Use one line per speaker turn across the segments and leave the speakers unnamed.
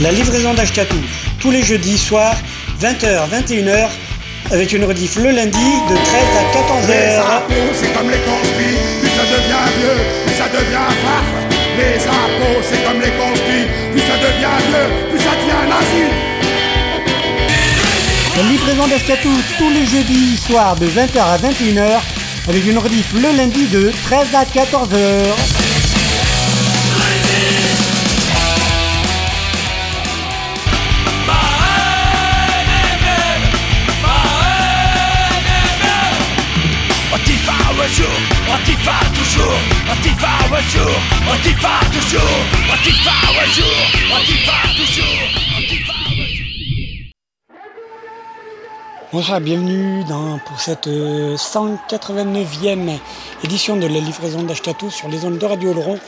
La livraison d'Ashkatou, tous les jeudis soirs, 20h, 21h, avec une rediff le lundi de 13 à
Les
14h.
impôts, c'est comme les conspis, plus ça devient vieux, plus ça devient farf. Les impôts, c'est comme les conspis, plus ça devient vieux, plus ça devient nazi.
La livraison d'Ashkatou, tous les jeudis soirs de 20h à 21h, avec une rediff le lundi de 13 à 14h.
Antifa un jour, Antifa toujours, Antifa un jour, Antifa toujours, Antifa un jour.
Bonsoir, bienvenue dans, pour cette euh, 189e édition de la livraison d'Ashkatou sur les ondes de Radio Oloron.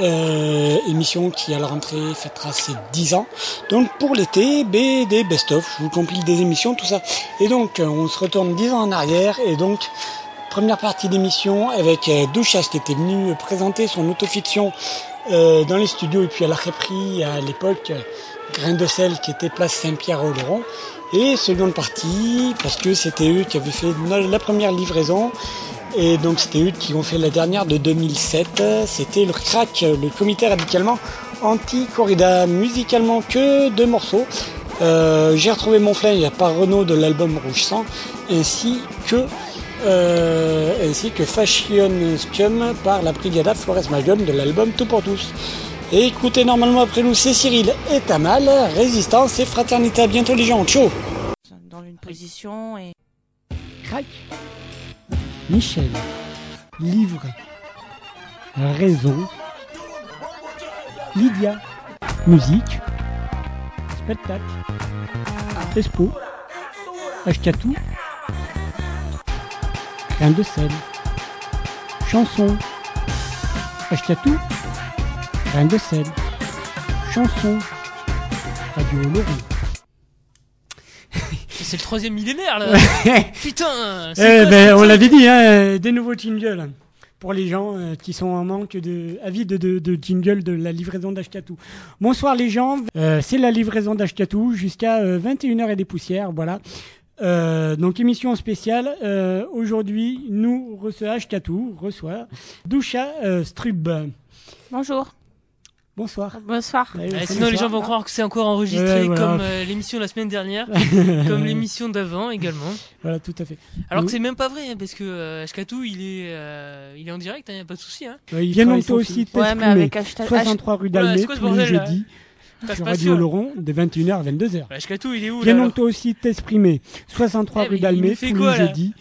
Euh, émission qui à la rentrée fêtera ses 10 ans. Donc pour l'été, des best-of, je vous compile des émissions, tout ça. Et donc euh, on se retourne 10 ans en arrière et donc première partie d'émission avec euh, Douchas qui était venu présenter son autofiction euh, dans les studios et puis elle a repris à l'époque euh, Grain de sel qui était place Saint-Pierre-au-Laurent. Et seconde partie, parce que c'était eux qui avaient fait la première livraison, et donc c'était eux qui ont fait la dernière de 2007, c'était le CRAC, le comité radicalement anti-corrida, musicalement que deux morceaux. J'ai retrouvé mon flingue par Renault de l'album Rouge Sang, ainsi que euh, ainsi que Fashion Scium par la Brigada Flores Magnon de l'album Tout pour tous. Et écoutez, normalement après nous, c'est Cyril et Tamal, Résistance et Fraternité. À bientôt les gens, ciao.
Dans une position et
Crac Michel. Livre. Réseau. Lydia. Musique. Spectacle. Expo. Ashkatou Rien de sel Chanson. Ashkatou Rien de sel Chanson. Radio Laurent
C'est le troisième millénaire là. Putain
Eh ben, on l'avait dit, hein, des nouveaux jingles. Pour les gens euh, qui sont en manque de avides de, de jingle de la livraison d'Ashkatou. Bonsoir les gens, euh, c'est la livraison d'Ashkatou jusqu'à euh, 21h et des poussières, voilà. Euh, donc émission spéciale. Euh, Aujourd'hui, nous reçoit Ashkatou, reçoit Doucha euh, Strub.
bonjour,
Bonsoir.
bonsoir.
Ouais,
Ouais,
c'est
sinon les
bonsoir.
gens vont croire que c'est encore enregistré
Ouais, voilà.
comme euh, l'émission de la semaine dernière, comme l'émission d'avant également.
Voilà, tout à fait.
Alors
Oui.
que c'est même pas vrai hein, parce que euh, Ashkatou il est euh, il est en direct, hein, y a pas de souci. Hein.
Euh, il vient aussi.
Ouais, mais avec hashtag.
63 rue
Voilà,
d'Almet
ce
tous les
là
jeudis sur Radio. Laurent de 21h à 22h.
Bah, il est où
Viens
là
donc toi aussi t'exprimer. 63
Eh,
rue
fait
tous
quoi,
les jeudis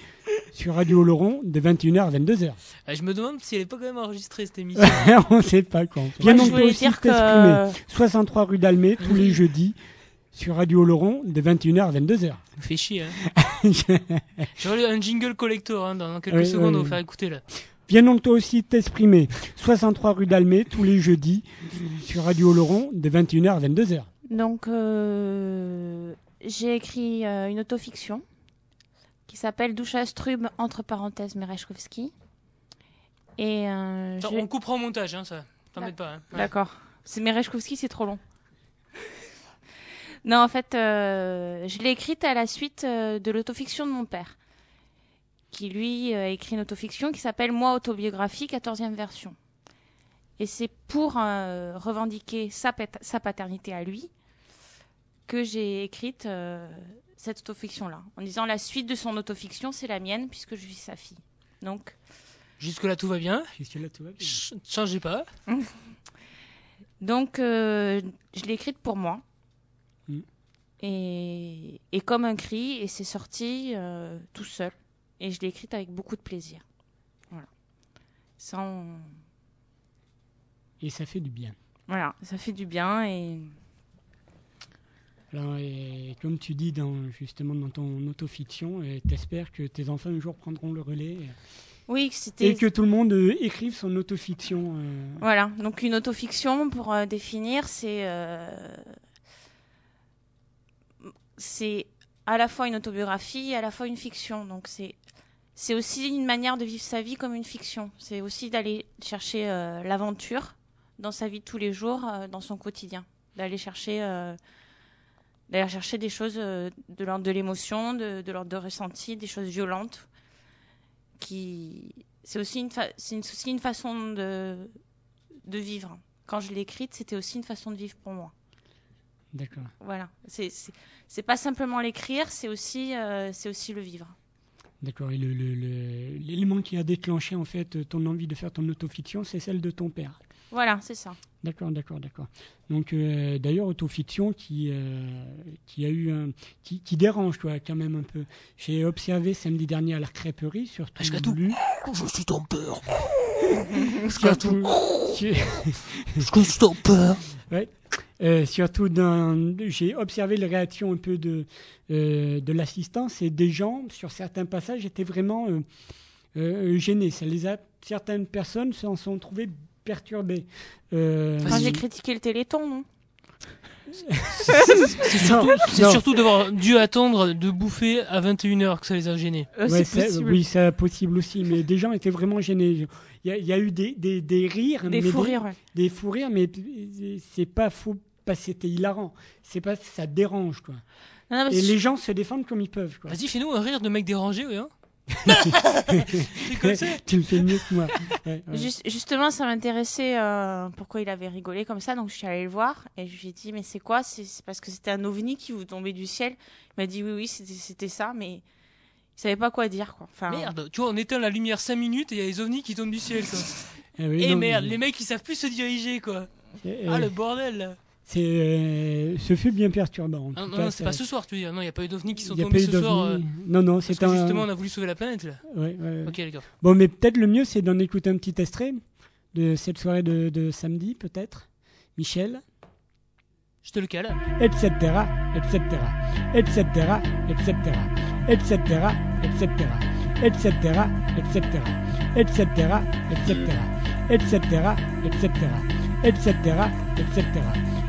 sur Radio Laurent de 21h à 22h.
Ah, Je me demande si elle est pas quand même enregistrée cette émission.
On sait pas quand. Viens donc toi aussi t'exprimer.
que
63 rue d'Almet tous les jeudis sur Radio Laurent de 21h à 22h.
Ça me fait chier. Hein. J'aurai un jingle collector hein, dans quelques
Oui,
secondes,
oui,
on va faire écouter là.
Viens donc toi aussi t'exprimer. 63 rue d'Almé, tous les jeudis, sur Radio Laurent, de 21h à 22h.
Donc, euh, j'ai écrit euh, une autofiction qui s'appelle Doucha Strub, entre parenthèses, Merechkovski. Et euh,
Attends,
je-
On coupera au montage, hein, ça. T'embête pas. Hein. Ouais.
D'accord. C'est Merechkovski, c'est trop long. non, en fait, euh, je l'ai écrite à la suite euh, de l'autofiction de mon père, qui lui euh, a écrit une autofiction qui s'appelle Moi autobiographie, 14e version. Et c'est pour euh, revendiquer sa, paternité à lui que j'ai écrite euh, cette autofiction-là, en disant la suite de son autofiction, c'est la mienne, puisque je suis sa fille. Donc,
Jusque-là, tout va bien?
Jusque-là, tout va bien.
Ch- Changez pas.
Donc, euh, je l'ai écrite pour moi.
Mm.
Et, et comme un cri, et c'est sorti euh, tout seul. Et je l'ai écrite avec beaucoup de plaisir. Voilà. Sans...
Et ça fait du bien.
Voilà, ça fait du bien. Et
Alors, et comme tu dis dans, justement dans ton autofiction, t'espères que tes enfants un jour prendront le relais
oui, c'était...
et que tout le monde euh, écrive son autofiction. euh,
Voilà, donc une autofiction, pour euh, définir, c'est... euh, C'est à la fois une autobiographie et à la fois une fiction. Donc c'est... C'est aussi une manière de vivre sa vie comme une fiction. C'est aussi d'aller chercher euh, l'aventure dans sa vie de tous les jours, euh, dans son quotidien. D'aller chercher, euh, d'aller chercher des choses de l'ordre de l'émotion, de, de l'ordre de ressenti, des choses violentes. Qui... C'est aussi une, fa- c'est une- aussi une façon de, de vivre. Quand je l'ai écrite, c'était aussi une façon de vivre pour moi.
D'accord.
Voilà. C'est c'est- c'est pas simplement l'écrire, c'est aussi, c'est aussi le vivre.
D'accord. Et l'élément qui a déclenché en fait ton envie de faire ton autofiction, c'est celle de ton père.
Voilà, c'est ça.
D'accord, d'accord, d'accord. Donc euh, d'ailleurs autofiction qui euh, qui a eu un qui, qui dérange toi quand même un peu. J'ai observé samedi dernier à la crêperie surtout
tout-
lu
Je suis ton peur.
surtout
peur.
euh, surtout dans j'ai observé les réactions un peu de euh, de l'assistance et des gens sur certains passages étaient vraiment euh, euh, gênés. Ça les a certaines personnes s'en sont trouvées perturbées. Euh,
Quand j'ai critiqué le Téléthon, non?
C'est surtout, c'est
non.
surtout d'avoir dû attendre de bouffer à 21h que ça les a gênés.
Euh,
Ouais,
C'est.
Oui, c'est possible aussi, mais des gens étaient vraiment gênés. Il y a, il y a eu des, des, des rires,
Des
mais
fous rires. ouais.
des fous rires, mais c'est pas fou, pas c'était hilarant. C'est pas ça dérange quoi.
Non, non, mais
Et les gens se défendent comme ils peuvent quoi.
Vas-y, fais-nous un rire de mec dérangé, ouais. Hein.
tu le fais mieux que moi. Ouais, ouais.
Juste- justement, ça m'intéressait euh, pourquoi il avait rigolé comme ça, donc je suis allée le voir et je lui ai dit mais c'est quoi? C'est parce que c'était un ovni qui vous tombait du ciel? Il m'a dit oui oui c'était ça, mais il savait pas quoi dire quoi. Enfin,
Merde, tu vois, on éteint la lumière 5 minutes et il y a les ovnis qui tombent du ciel, quoi.
Oui,
Et
non,
merde,
mais-
les mecs ils savent plus se diriger, quoi.
c'est-
Ah le bordel, là.
C'est euh, ce fut bien perturbant.
Ah, non,
cas,
non, c'est
ça-
pas ce soir, tu veux dire. Non, il n'y a pas eu d'ovnis qui sont tombés ce soir. euh,
Non non, c'est un.
justement, on a voulu sauver la planète, là.
ouais, ouais, ouais.
Ok, d'accord.
Bon, mais peut-être le mieux, c'est d'en écouter un petit extrait de cette soirée de, de samedi, peut-être. Michel,
Je te le cale.
etc., etc., etc., etc., etc., etc., etc., etc., etc., etc., etc., etc., etc., etc., etc.,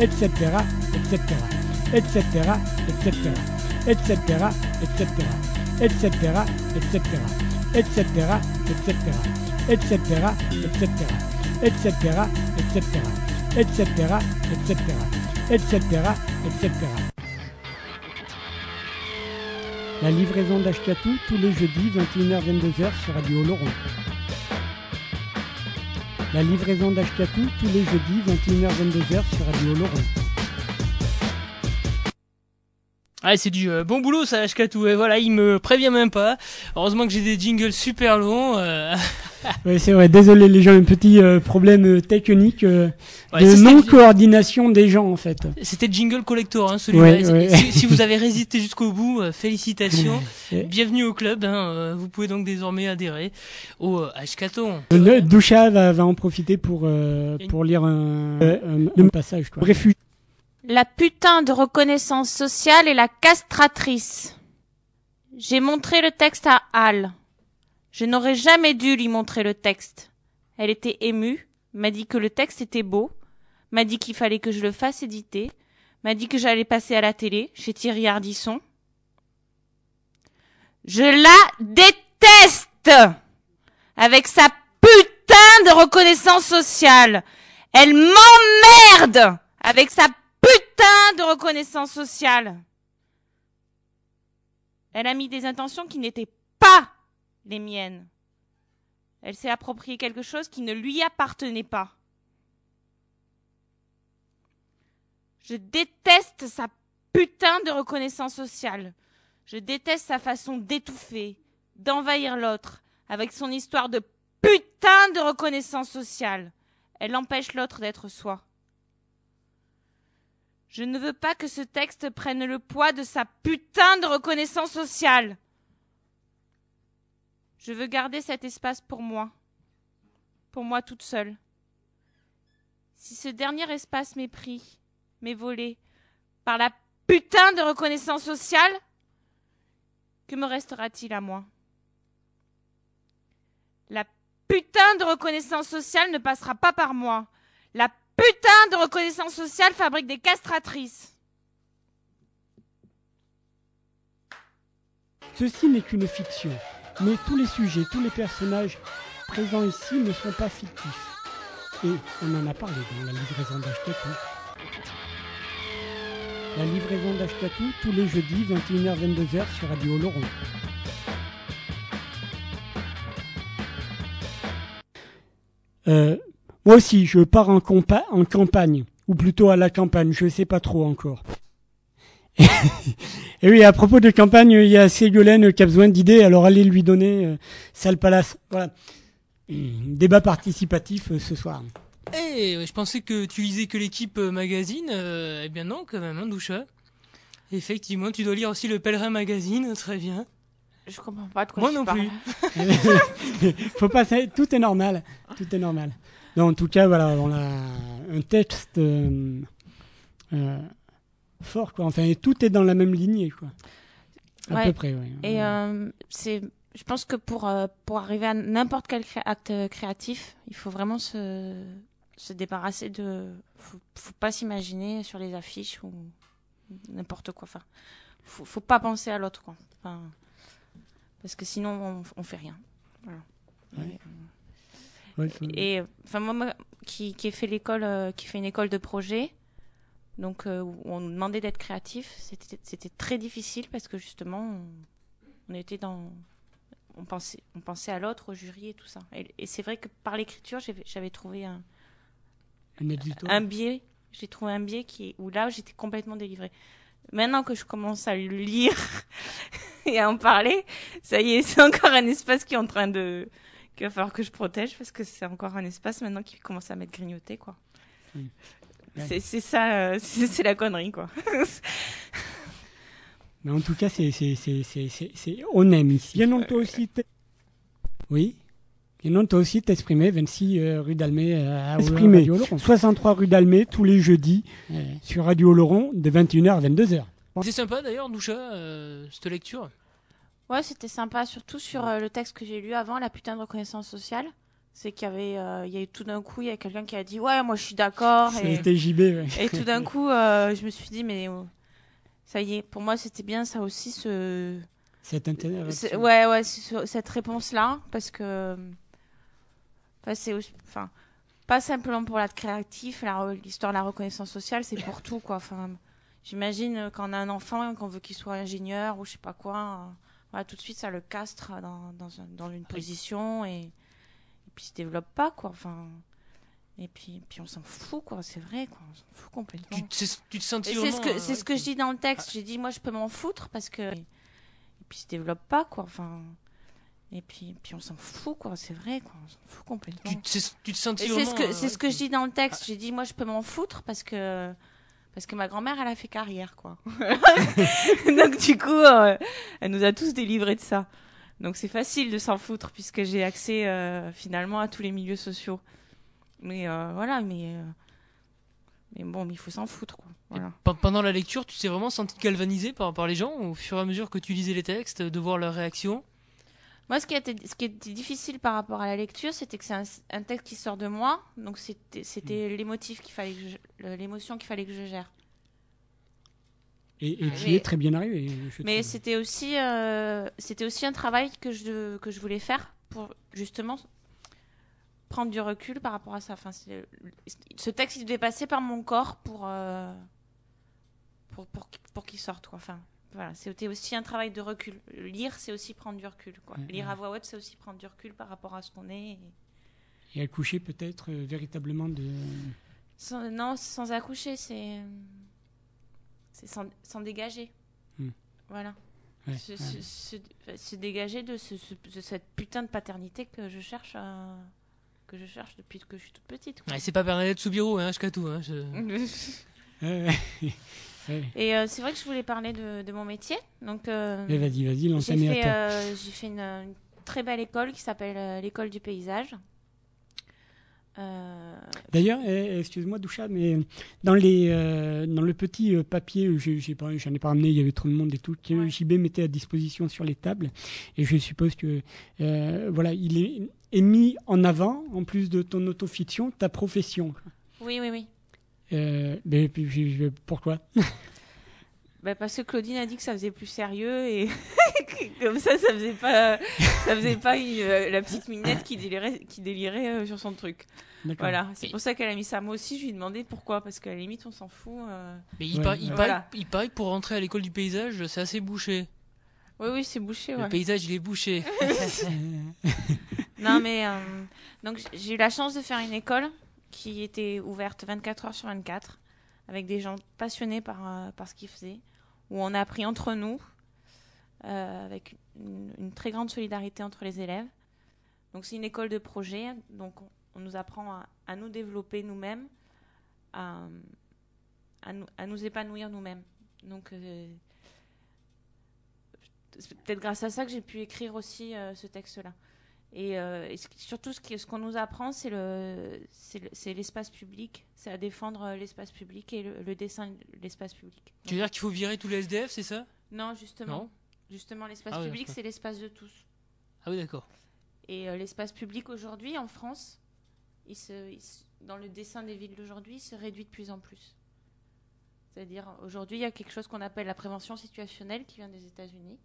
etc., etc., etc., etc., etc., etc., etc., etc., etc., etc., etc., etc., etc., etc., etc., etc. La livraison d'Ashkatou tous les jeudis 21h-22h sur Radio Laurent. La livraison d'Ashkatou tous les jeudis 21h-22h sur Radio Laurent.
Ah, c'est du euh, bon boulot ça, Ashkatou. Et voilà, il me prévient même pas. Heureusement que j'ai des jingles super longs. euh.
Ouais, c'est vrai. Désolé les gens, un petit euh, problème euh, technique euh,
Ouais,
de
ça, c'était-
non coordination des gens en fait.
C'était jingle collector, hein, celui-là.
Ouais,
Si-
ouais.
Si, si vous avez résisté jusqu'au bout, euh, félicitations.
Ouais.
Bienvenue au club. Hein, euh, vous pouvez donc désormais adhérer au euh, Ashkaton.
Le Doucha va, va en profiter pour euh, pour lire un, euh, un, un passage quoi. Réfugié.
La putain de reconnaissance sociale et la castratrice. J'ai montré le texte à Al. Je n'aurais jamais dû lui montrer le texte. Elle était émue, m'a dit que le texte était beau, m'a dit qu'il fallait que je le fasse éditer, m'a dit que j'allais passer à la télé chez Thierry Ardisson. Je la déteste avec sa putain de reconnaissance sociale. Elle m'emmerde avec sa putain de reconnaissance sociale. Elle a mis des intentions qui n'étaient pas les miennes. Elle s'est approprié quelque chose qui ne lui appartenait pas. Je déteste sa putain de reconnaissance sociale. Je déteste sa façon d'étouffer, d'envahir l'autre, avec son histoire de putain de reconnaissance sociale. Elle empêche l'autre d'être soi. Je ne veux pas que ce texte prenne le poids de sa putain de reconnaissance sociale. Je veux garder cet espace pour moi. Pour moi toute seule. Si ce dernier espace m'est pris, m'est volé, par la putain de reconnaissance sociale, que me restera-t-il à moi? La putain de reconnaissance sociale ne passera pas par moi. La putain de reconnaissance sociale fabrique des castratrices.
Ceci n'est qu'une fiction, mais tous les sujets, tous les personnages présents ici ne sont pas fictifs. Et on en a parlé dans la livraison d'Ashkatou. La livraison d'Ashkatou tous les jeudis 21h-22h sur Radio Laurent. Euh, moi aussi, je pars en, campagne, ou plutôt à la campagne, je sais pas trop encore. Et oui, à propos de campagne, il y a Ségolène qui a besoin d'idées, alors allez lui donner euh, Salle Palace. Voilà. Hum, Débat participatif euh, ce soir.
Eh, je pensais que tu lisais que l'équipe euh, magazine. euh, eh bien non, quand même, hein, Doucha. Effectivement, tu dois lire aussi le Pèlerin magazine, très bien.
Je comprends pas de quoi
Moi
tu
non
parles.
plus.
Faut pas, tout est normal, tout est normal. Non, en tout cas, voilà, on a un texte euh, euh, fort, quoi. Enfin, tout est dans la même lignée, quoi. À
Ouais.
peu près, oui.
Et euh, c'est, je pense que pour euh, pour arriver à n'importe quel acte créatif, il faut vraiment se se débarrasser de. Faut, faut pas s'imaginer sur les affiches ou n'importe quoi. Enfin, faut, faut pas penser à l'autre, quoi. Enfin, parce que sinon on, on fait rien. Voilà.
Ouais.
Et-
Ouais, faut-
Et enfin moi, moi, qui qui ai fait l'école, euh, qui fait une école de projet, donc euh, on nous demandait d'être créatif, c'était très difficile parce que justement on, on était dans on pensait on pensait à l'autre, au jury et tout ça. Et, et c'est vrai que par l'écriture j'avais trouvé un,
un
biais, j'ai trouvé un biais qui où là j'étais complètement délivrée. Maintenant que je commence à le lire et à en parler, ça y est, c'est encore un espace qui est en train de qu'il va falloir que je protège parce que c'est encore un espace maintenant qui commence à m'être grignoté quoi.
Ouais.
C'est ça, euh, c'est la connerie quoi.
Mais en tout cas, c'est, on aime ici. Bien non, toi aussi, t'es- oui. Bien non, toi aussi, t'exprimer, 26 euh, rue d'Almay, euh, à
Exprimer.
Radio Laurent. 63 rue d'Almay, tous les jeudis, sur Radio Laurent, de 21h à 22h.
C'est sympa d'ailleurs, Doucha, euh, cette lecture?
Ouais, c'était sympa, surtout sur euh, le texte que j'ai lu avant, la putain de reconnaissance sociale. C'est qu'il y avait, euh, il y a eu tout d'un coup, il y a quelqu'un qui a dit ouais, moi je suis d'accord. Et,
C'était JB, ouais.
et tout d'un coup, euh, je me suis dit mais oh, ça y est, pour moi c'était bien ça aussi ce,
Cet intérêt.
ouais ouais ce- cette réponse là parce que, enfin c'est, aussi- enfin pas simplement pour l'être créatif, l'histoire de la reconnaissance sociale, c'est pour tout quoi. Enfin, j'imagine quand on a un enfant, qu'on veut qu'il soit ingénieur ou je sais pas quoi. euh, voilà, tout de suite, ça le castre dans, dans, un- dans une position et puis se développe pas, quoi. Enfin, Et puis, puis on s'en fout, quoi. C'est vrai, quoi. On s'en fout complètement.
Tu, tu te sentis
Et C'est ce que,
euh,
c'est ce que je dis dans le texte. J'ai dit, moi, je peux m'en foutre parce que. Et puis, se développe pas, quoi. Enfin. Et puis, puis on s'en fout, quoi. C'est vrai, quoi. On s'en fout complètement.
Tu, tu te sentis
Et c'est ce que,
euh,
c'est ce que je dis dans le texte. J'ai dit, moi, je peux m'en foutre parce que. Parce que ma grand-mère, elle a fait carrière, quoi. Donc, du coup, euh, elle nous a tous délivrés de ça. Donc, c'est facile de s'en foutre puisque j'ai accès euh, finalement à tous les milieux sociaux. Mais euh, voilà, mais. euh, mais bon, mais il faut s'en foutre, quoi. Voilà.
Pe- Pendant la lecture, tu t'es vraiment senti galvanisé par, par les gens au fur et à mesure que tu lisais les textes, de voir leurs réactions?
Moi, ce qui, ce était difficile par rapport à la lecture, c'était que c'est un, un texte qui sort de moi, donc c'était c'était l'émotif qu'il fallait que je- le- l'émotion qu'il fallait que je gère.
Et, et qui
Mais-
est très bien arrivé.
Mais c'était aussi euh, c'était aussi un travail que je que je voulais faire pour justement prendre du recul par rapport à ça. Enfin, ce texte il devait passer par mon corps pour euh, pour pour, qu'il- pour qu'il sorte quoi. Enfin, voilà, c'était aussi un travail de recul. Lire, c'est aussi prendre du recul. Quoi.
Ouais,
Lire
ouais.
à voix haute, c'est aussi prendre du recul par rapport à ce qu'on est. et-
Et accoucher peut-être euh, véritablement de.
Sans- non, sans accoucher, c'est c'est s'en s'en dégager.
Hmm.
Voilà.
Ouais,
se,
ouais.
se- se- se dégager de, ce- ce- de cette putain de paternité que je cherche à- que je cherche depuis que je suis toute petite. quoi.
Ouais, C'est pas Bernadette Soubirous, hein, jusqu'à tout. Hein, je-.
Et euh, c'est vrai que je voulais parler de, de mon métier. Donc, euh,
Mais vas-y, vas-y,
j'ai
l'enseigne à
fait, euh, j'ai fait une, une très belle école qui s'appelle euh, l'école du paysage. Euh,
D'ailleurs, eh, excuse-moi Doucha, mais dans les euh, dans le petit euh, papier, j'ai j'ai pas, j'en ai pas ramené, il y avait trop de monde et tout, que
Ouais.
JB mettait à disposition sur les tables, et je suppose que euh, voilà, il est, est mis en avant, en plus de ton autofiction, ta profession.
oui, oui, oui.
Mais pourquoi?
Bah, parce que Claudine a dit que ça faisait plus sérieux et comme ça, ça faisait pas, ça faisait pas une- euh, la petite minette qui délirait, qui délirait euh, sur son truc. Voilà, c'est pour ça qu'elle a mis ça. Moi aussi, je lui ai demandé pourquoi, parce qu'à la limite, on s'en fout. euh.
Mais il,
Ouais,
paraît, il, paraît,
Voilà.
il paraît que pour rentrer à l'école du paysage, c'est assez bouché.
Oui, oui, c'est bouché.
Le
Ouais.
paysage, il est bouché.
Non, mais euh, donc j'ai eu la chance de faire une école qui était ouverte 24 heures sur 24, avec des gens passionnés par, euh, par ce qu'ils faisaient, où on a appris entre nous, euh, avec une, très grande solidarité entre les élèves. Donc c'est une école de projet, donc on, nous apprend à, nous développer nous-mêmes, à, à, nous, à nous épanouir nous-mêmes. Donc euh, c'est peut-être grâce à ça que j'ai pu écrire aussi euh, ce texte-là. Et, euh, et ce qui- surtout, ce qu'on nous apprend, c'est le, c'est le- c'est l'espace public, c'est à défendre euh, l'espace public et le, le dessin de l'espace public.
tu veux dire qu'il faut virer tous les SDF, c'est ça?
Non, justement.
Non?
Justement, l'espace
Ah
public, c'est l'espace de tous.
Ah oui, d'accord.
Et euh, l'espace public aujourd'hui, en France, il se, il se- dans le dessin des villes d'aujourd'hui, il se réduit de plus en plus. C'est-à-dire, aujourd'hui, il y a quelque chose qu'on appelle la prévention situationnelle qui vient des États-Unis,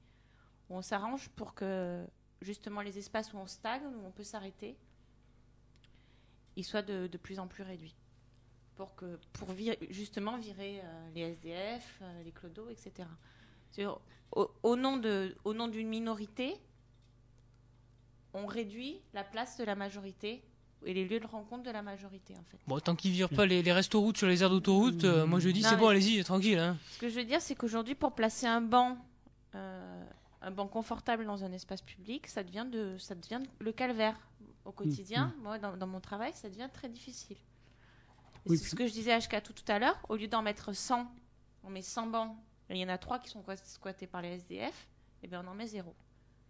où on s'arrange pour que, justement, les espaces où on stagne, où on peut s'arrêter, ils soient de, de plus en plus réduits. Pour, que, pour vir- justement virer euh, les SDF, euh, les clodos, etc. Au, au nom de- au nom d'une minorité, on réduit la place de la majorité et les lieux de rencontre de la majorité, en fait.
Bon, tant qu'ils virent pas les, les restos-routes sur les aires d'autoroute, euh, moi je dis c'est bon, allez-y, tranquille. Hein.
Ce que je veux dire, c'est qu'aujourd'hui, pour placer un banc, euh, un banc confortable dans un espace public, ça devient, de, ça devient le calvaire. Au quotidien, moi, dans, dans mon travail, ça devient très difficile.
Oui,
c'est ce que je disais à HK tout, tout à l'heure. Au lieu d'en mettre 100, on met 100 bancs. Il y en a 3 qui sont squattés par les SDF. Et bien, on en met zéro.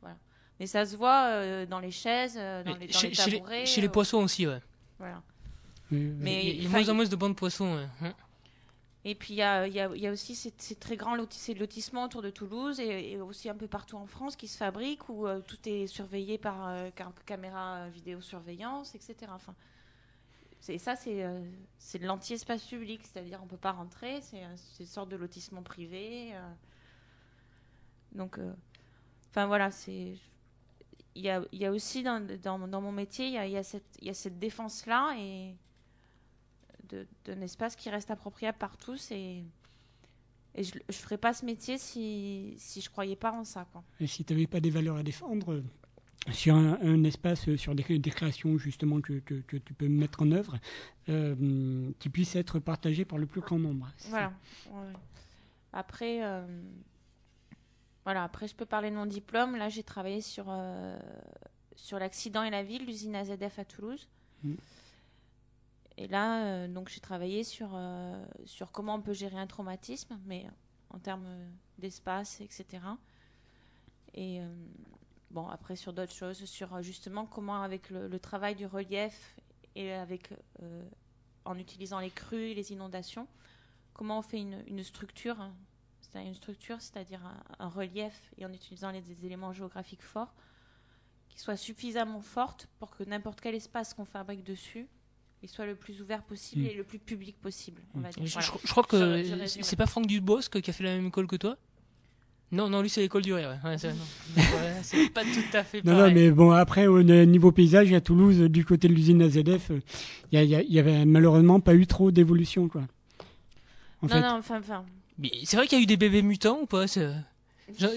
Voilà. Mais ça se voit euh, dans les chaises, euh, dans les, dans
chez,
les
chez
tabourets.
chez les
euh,
poissons aussi, ouais.
Voilà.
Oui, oui.
Mais
il y a, moins en moins de bancs de poissons. ouais.
Et puis il y a, aussi ces, très grands lotissements autour de Toulouse et, et aussi un peu partout en France qui se fabriquent où euh, tout est surveillé par euh, cam- caméra euh, vidéosurveillance, etc. Enfin, c'est ça, c'est euh, de l'anti-espace public, c'est-à-dire on peut pas rentrer, c'est euh, c'est une sorte de lotissement privé. donc, enfin voilà, c'est il y a, aussi dans, mon métier, il y a, cette, cette défense-là et d'un espace qui reste appropriable par tous et, et je ne ferais pas ce métier si, si je croyais pas en ça. Quoi.
Et si tu n'avais pas des valeurs à défendre, euh, sur un, un espace, euh, sur des, des créations justement que, que, que tu peux mettre en œuvre, euh, qui puissent être partagées par le plus grand nombre.
Voilà. Ouais. Après, euh, voilà. Après, je peux parler de mon diplôme. Là, j'ai travaillé sur euh, sur l'accident et la ville, l'usine AZF à Toulouse.
Mhm.
Et là, euh, donc, j'ai travaillé sur euh, sur comment on peut gérer un traumatisme, mais en termes d'espace, etc. Et euh, bon, après sur d'autres choses, sur justement comment avec le, travail du relief et avec en utilisant les crues les inondations, comment on fait une, structure, hein, c'est-à-dire une structure, c'est-à-dire un, relief et en utilisant les, des éléments géographiques forts, qui soit suffisamment forte pour que n'importe quel espace qu'on fabrique dessus, il soit le plus ouvert possible
Mm.
et le plus public possible, on va
Je,
dire.
je-
Voilà.
je crois que c'est pas Franck Dubosc qui a fait la même école que toi? Non, non, lui c'est l'école du rire. Ouais. Ouais, c'est. Ouais, pas tout à fait
Non,
pareil.
non, mais bon, après, au niveau paysage, à Toulouse, euh, du côté de l'usine AZF, euh, il y, a- il y a- il y avait malheureusement pas eu trop d'évolution, quoi. En
non,
fait,
non, enfin, enfin,
c'est vrai qu'il y a eu des bébés mutants ou pas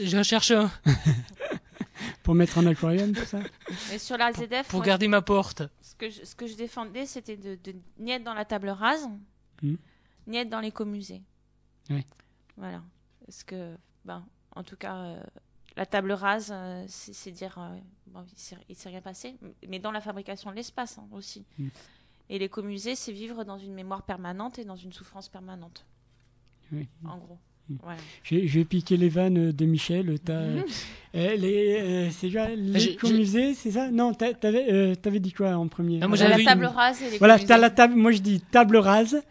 j'en cherche un
pour mettre en aquarium, tout ça.
mais sur la ZF,
pour
moi,
garder ma porte.
ce que je, ce que je défendais, c'était de, de ni être dans la table rase,
Mhm.
ni être dans l'écomusée.
Ouais.
Voilà. Parce que, ben, en tout cas, euh, la table rase, euh, c'est dire, euh, bon, il s'est- il s'est rien passé, mais dans la fabrication de l'espace hein, aussi.
Mhm.
Et l'écomusée, c'est vivre dans une mémoire permanente et dans une souffrance permanente,
Oui.
en gros. Voilà.
Je vais- je vais piquer les vannes de Michel. T'as, euh, les, euh, c'est déjà
j'ai-
l'écomusée, c'est ça? Non, t'avais, euh, t'avais dit quoi en premier?
Ah, moi,
la
une-
table rase et
Voilà, t'as la table. Moi, je dis table rase.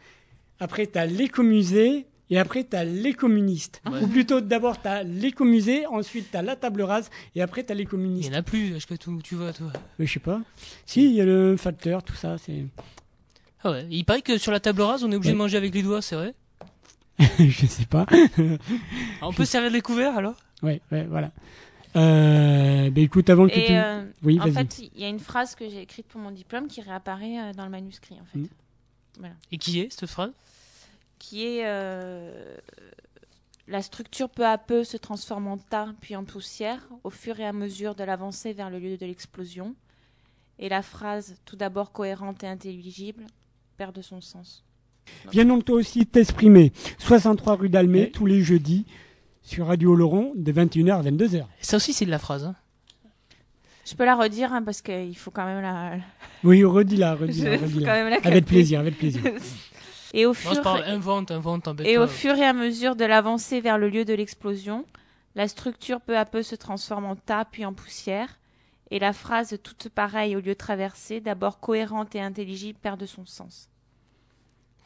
Après, t'as l'écomusée. Et après, t'as l'écommuniste.
Ouais.
Ou plutôt, d'abord, t'as l'écomusée. Ensuite, t'as la table rase. Et après, t'as
Il
l'écommuniste.
y en a plus, je sais pas où tu vas toi?
Mais je sais pas. Si, il y a le facteur, tout ça. C'est.
Ah ouais, il paraît que sur la table rase, on est obligé
Ouais.
de manger avec les doigts, c'est vrai?
je sais pas.
On peut servir les couverts alors?
Ouais, ouais, voilà. Euh, ben écoute, avant que
Et
tu.
euh,
oui,
en fait, il y a une phrase que j'ai écrite pour mon diplôme qui réapparaît euh, dans le manuscrit, en fait.
Mhm.
Et qui est cette phrase?
Qui est euh, la structure peu à peu se transforme en tas puis en poussière au fur et à mesure de l'avancée vers le lieu de l'explosion. Et la phrase, tout d'abord cohérente et intelligible, perd de son sens.
Viens donc toi aussi t'exprimer. 63 rue d'Almé, tous les jeudis, sur Radio Laurent, de 21h à 22h.
Ça aussi, c'est de la phrase. Hein.
Je peux la redire hein, parce qu'il faut quand même la.
Oui, redis-la, redis-la,
il faut quand
redis-la.
même la
Avec plaisir, avec plaisir.
Et fur
invente, invente,
au fur et à mesure de l'avancée vers le lieu de l'explosion, la structure peu à peu se transforme en tas puis en poussière, et la phrase toute pareille au lieu traversé, d'abord cohérente et intelligible, perd de son sens.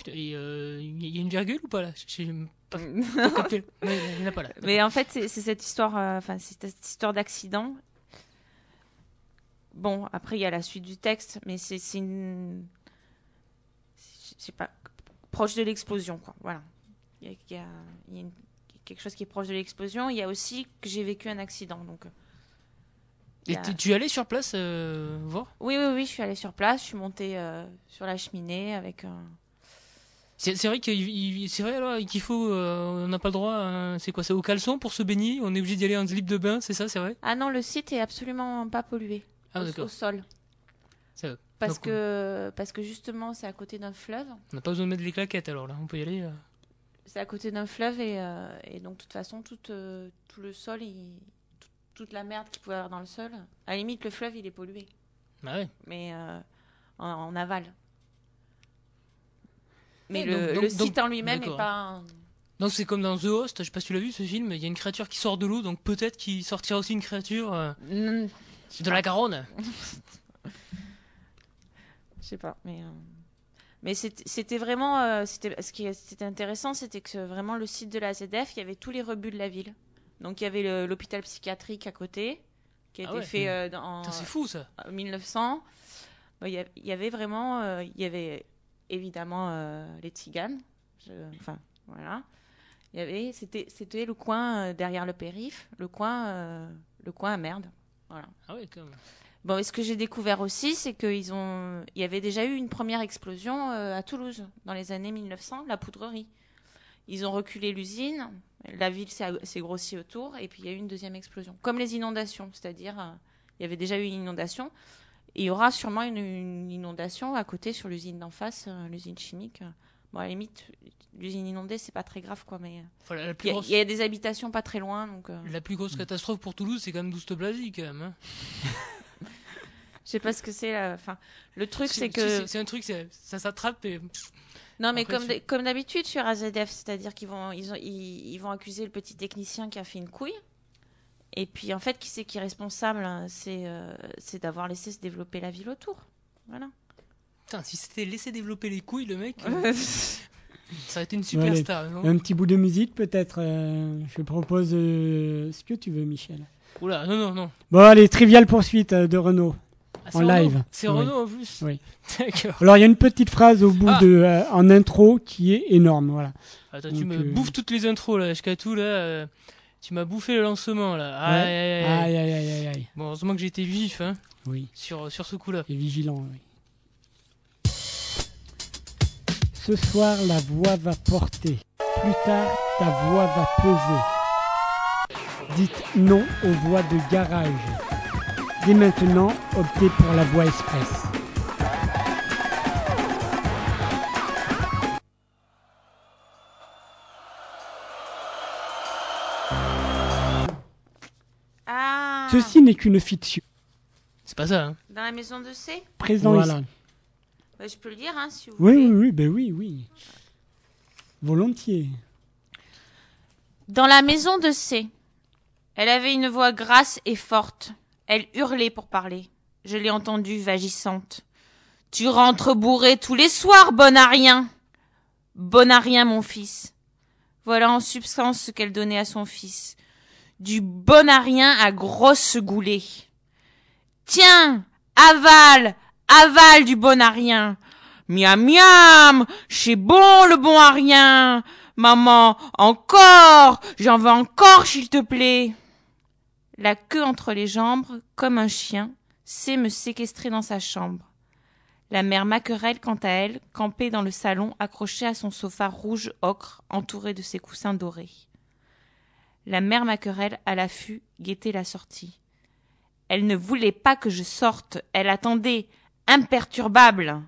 Et, euh, Il y a une virgule ou pas là? Pas, pas Il n'y en a pas là.
Mais en fait, c'est cette histoire, euh, enfin, cette histoire d'accident. Bon, après, il y a la suite du texte, mais c'est c'est une. Je sais pas. Proche de l'explosion, quoi. Voilà. Il y a, il y a- il y a une- quelque chose qui est proche de l'explosion. Il y a aussi que j'ai vécu un accident, donc. il y
Et
a-
tu- es allé sur place euh, voir?
Oui, oui, oui, je suis allée sur place, je suis montée euh, sur la cheminée avec un.
C'est vrai qu'il il- c'est vrai qu'il faut, euh, on n'a pas le droit. hein, c'est quoi C'est au caleçon pour se baigner On est obligé d'y aller en slip de bain, c'est ça, c'est vrai?
Ah non, le site est absolument pas pollué
Ah
au, sol.
Ça.
Parce
Donc,
que, parce que justement, c'est à côté d'un fleuve.
On n'a pas besoin de mettre les claquettes alors là, on peut y aller. euh.
C'est à côté d'un fleuve et, euh, et donc de toute façon, tout, tout le sol, il- tout- toute la merde qu'il pouvait y avoir dans le sol, à la limite, le fleuve, il est pollué.
Bah ouais.
Mais en, en aval. Mais le,
donc-
le
donc-
site en lui-même n'est pas. un-
Donc c'est comme dans The Host, je sais pas si tu l'as vu ce film, il y a une créature qui sort de l'eau, donc peut-être qu'il sortira aussi une créature euh,
Mm,
de la Garonne.
Je sais pas, mais. euh, Mais c'était vraiment. euh, ce qui était intéressant, c'était que vraiment le site de la ZF, il y avait tous les rebuts de la ville. Donc il y avait l'hôpital psychiatrique à côté, qui a
Ah
été
ouais.
fait euh, dans, en
C'est fou ça.
en 1900. Bon, Il y, avait vraiment. euh, Il y avait évidemment euh, les tziganes. Je- Enfin, voilà. Il y avait. C'était c'était le coin euh, derrière le périph', le coin, euh, le coin à merde. Voilà.
Ah quand même.
Bon, et ce que j'ai découvert aussi, c'est qu'ils ont, il y avait déjà eu une première explosion à Toulouse dans les années 1900, la poudrerie. Ils ont reculé l'usine, la ville s'est grossie autour, et puis il y a eu une deuxième explosion, comme les inondations, c'est-à-dire il y avait déjà eu une inondation. Et il y aura sûrement une, une inondation à côté sur l'usine d'en face, euh, l'usine chimique. Bon, à la limite, l'usine inondée, c'est pas très grave, quoi. Mais
la,
il y, a-
grosse,
il y a des habitations pas très loin, donc euh,
la plus grosse catastrophe pour Toulouse, c'est quand même Douste Blazy, quand même. hein.
je sais pas ce que c'est. Enfin, le truc, c'est que
C'est un truc, ça s'attrape et.
non, mais
Après,
comme
tu-
d- comme d'habitude sur AZF, c'est-à-dire qu'ils vont ils, ont, ils, ils vont accuser le petit technicien qui a fait une couille. Et puis en fait, qui c'est qui est responsable hein, C'est euh, c'est d'avoir laissé se développer la ville autour. Voilà.
Putain, si c'était laissé développer les couilles, le mec, euh, ça aurait été une superstar, non
Un petit bout de musique peut-être. euh, je propose euh, ce que tu veux, Michel.
Oula, non, non, non.
Bon, allez, trivial poursuite euh, de Renault.
Ah, c'est
En
Renault
live.
C'est
Oui.
Renault en plus
Oui.
D'accord.
Alors, il y a une petite phrase au bout
Ah.
de, euh, en intro qui est énorme. Voilà.
Attends, tu me
euh,
bouffes toutes les intros là, jusqu'à tout là. Tu m'as bouffé le lancement là. Aïe, aïe, aïe, aïe.
Aïe, aïe, aïe, aïe.
Bon, heureusement que j'étais vif hein,
Oui,
sur, sur ce coup-là.
et vigilant, oui. Ce soir, la voix va porter. Plus tard, ta voix va peser. Dites non aux voix de garage. Dès maintenant, optez pour la voie express. Ceci n'est qu'une fiction.
C'est pas ça, hein.
Dans la maison de C?
Présent
Voilà.
ici.
Bah, je peux le dire, hein, si vous
Oui,
voulez.
oui, oui, ben oui, oui. Volontiers.
Dans la maison de C. Elle avait une voix grasse et forte. Elle hurlait pour parler. Je l'ai entendue vagissante. Tu rentres bourré tous les soirs, bon à rien. Bon à rien, mon fils. Voilà en substance ce qu'elle donnait à son fils. Du bon à à grosse goulée. Tiens, avale, avale du bon à rien. Miam miam, c'est bon le bon à rien. Maman, encore, j'en veux encore, s'il te plaît. La queue entre les jambes, comme un chien, sait me séquestrer dans sa chambre. La mère Maquerelle, quant à elle, campait dans le salon, accrochée à son sofa rouge ocre, entouré de ses coussins dorés. La mère Maquerelle, à l'affût, guettait la sortie. Elle ne voulait pas que je sorte, elle attendait, imperturbable.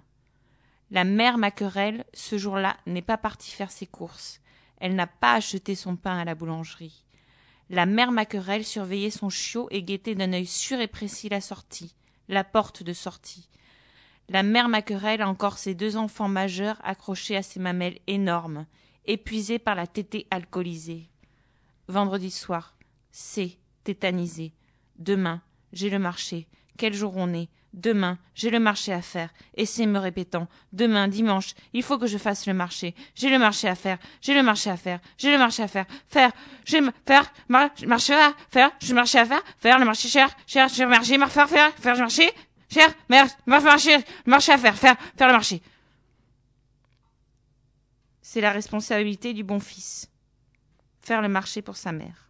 La mère Maquerelle, ce jour-là, n'est pas partie faire ses courses. Elle n'a pas acheté son pain à la boulangerie. La mère Maquerelle surveillait son chiot et guettait d'un œil sûr et précis la sortie, la porte de sortie. La mère Maquerelle encore ses deux enfants majeurs accrochés à ses mamelles énormes, épuisés par la tétée alcoolisée. Vendredi soir, c'est tétanisé. Demain, j'ai le marché. Quel jour on est? Demain, j'ai le marché à faire. Et c'est me répétant. Demain, dimanche, il faut que je fasse le marché. J'ai le marché à faire. J'ai le marché à faire. J'ai le marché à faire. Faire. J'ai faire. Mar marché à faire. Le marché à faire. Faire le marché cher. Cher. Cher marché. Mar faire. Faire. Faire le marché. Cher. Mer. Mar marché. Marché à faire. Faire. Faire le marché. C'est la responsabilité du bon fils. Faire le marché pour sa mère.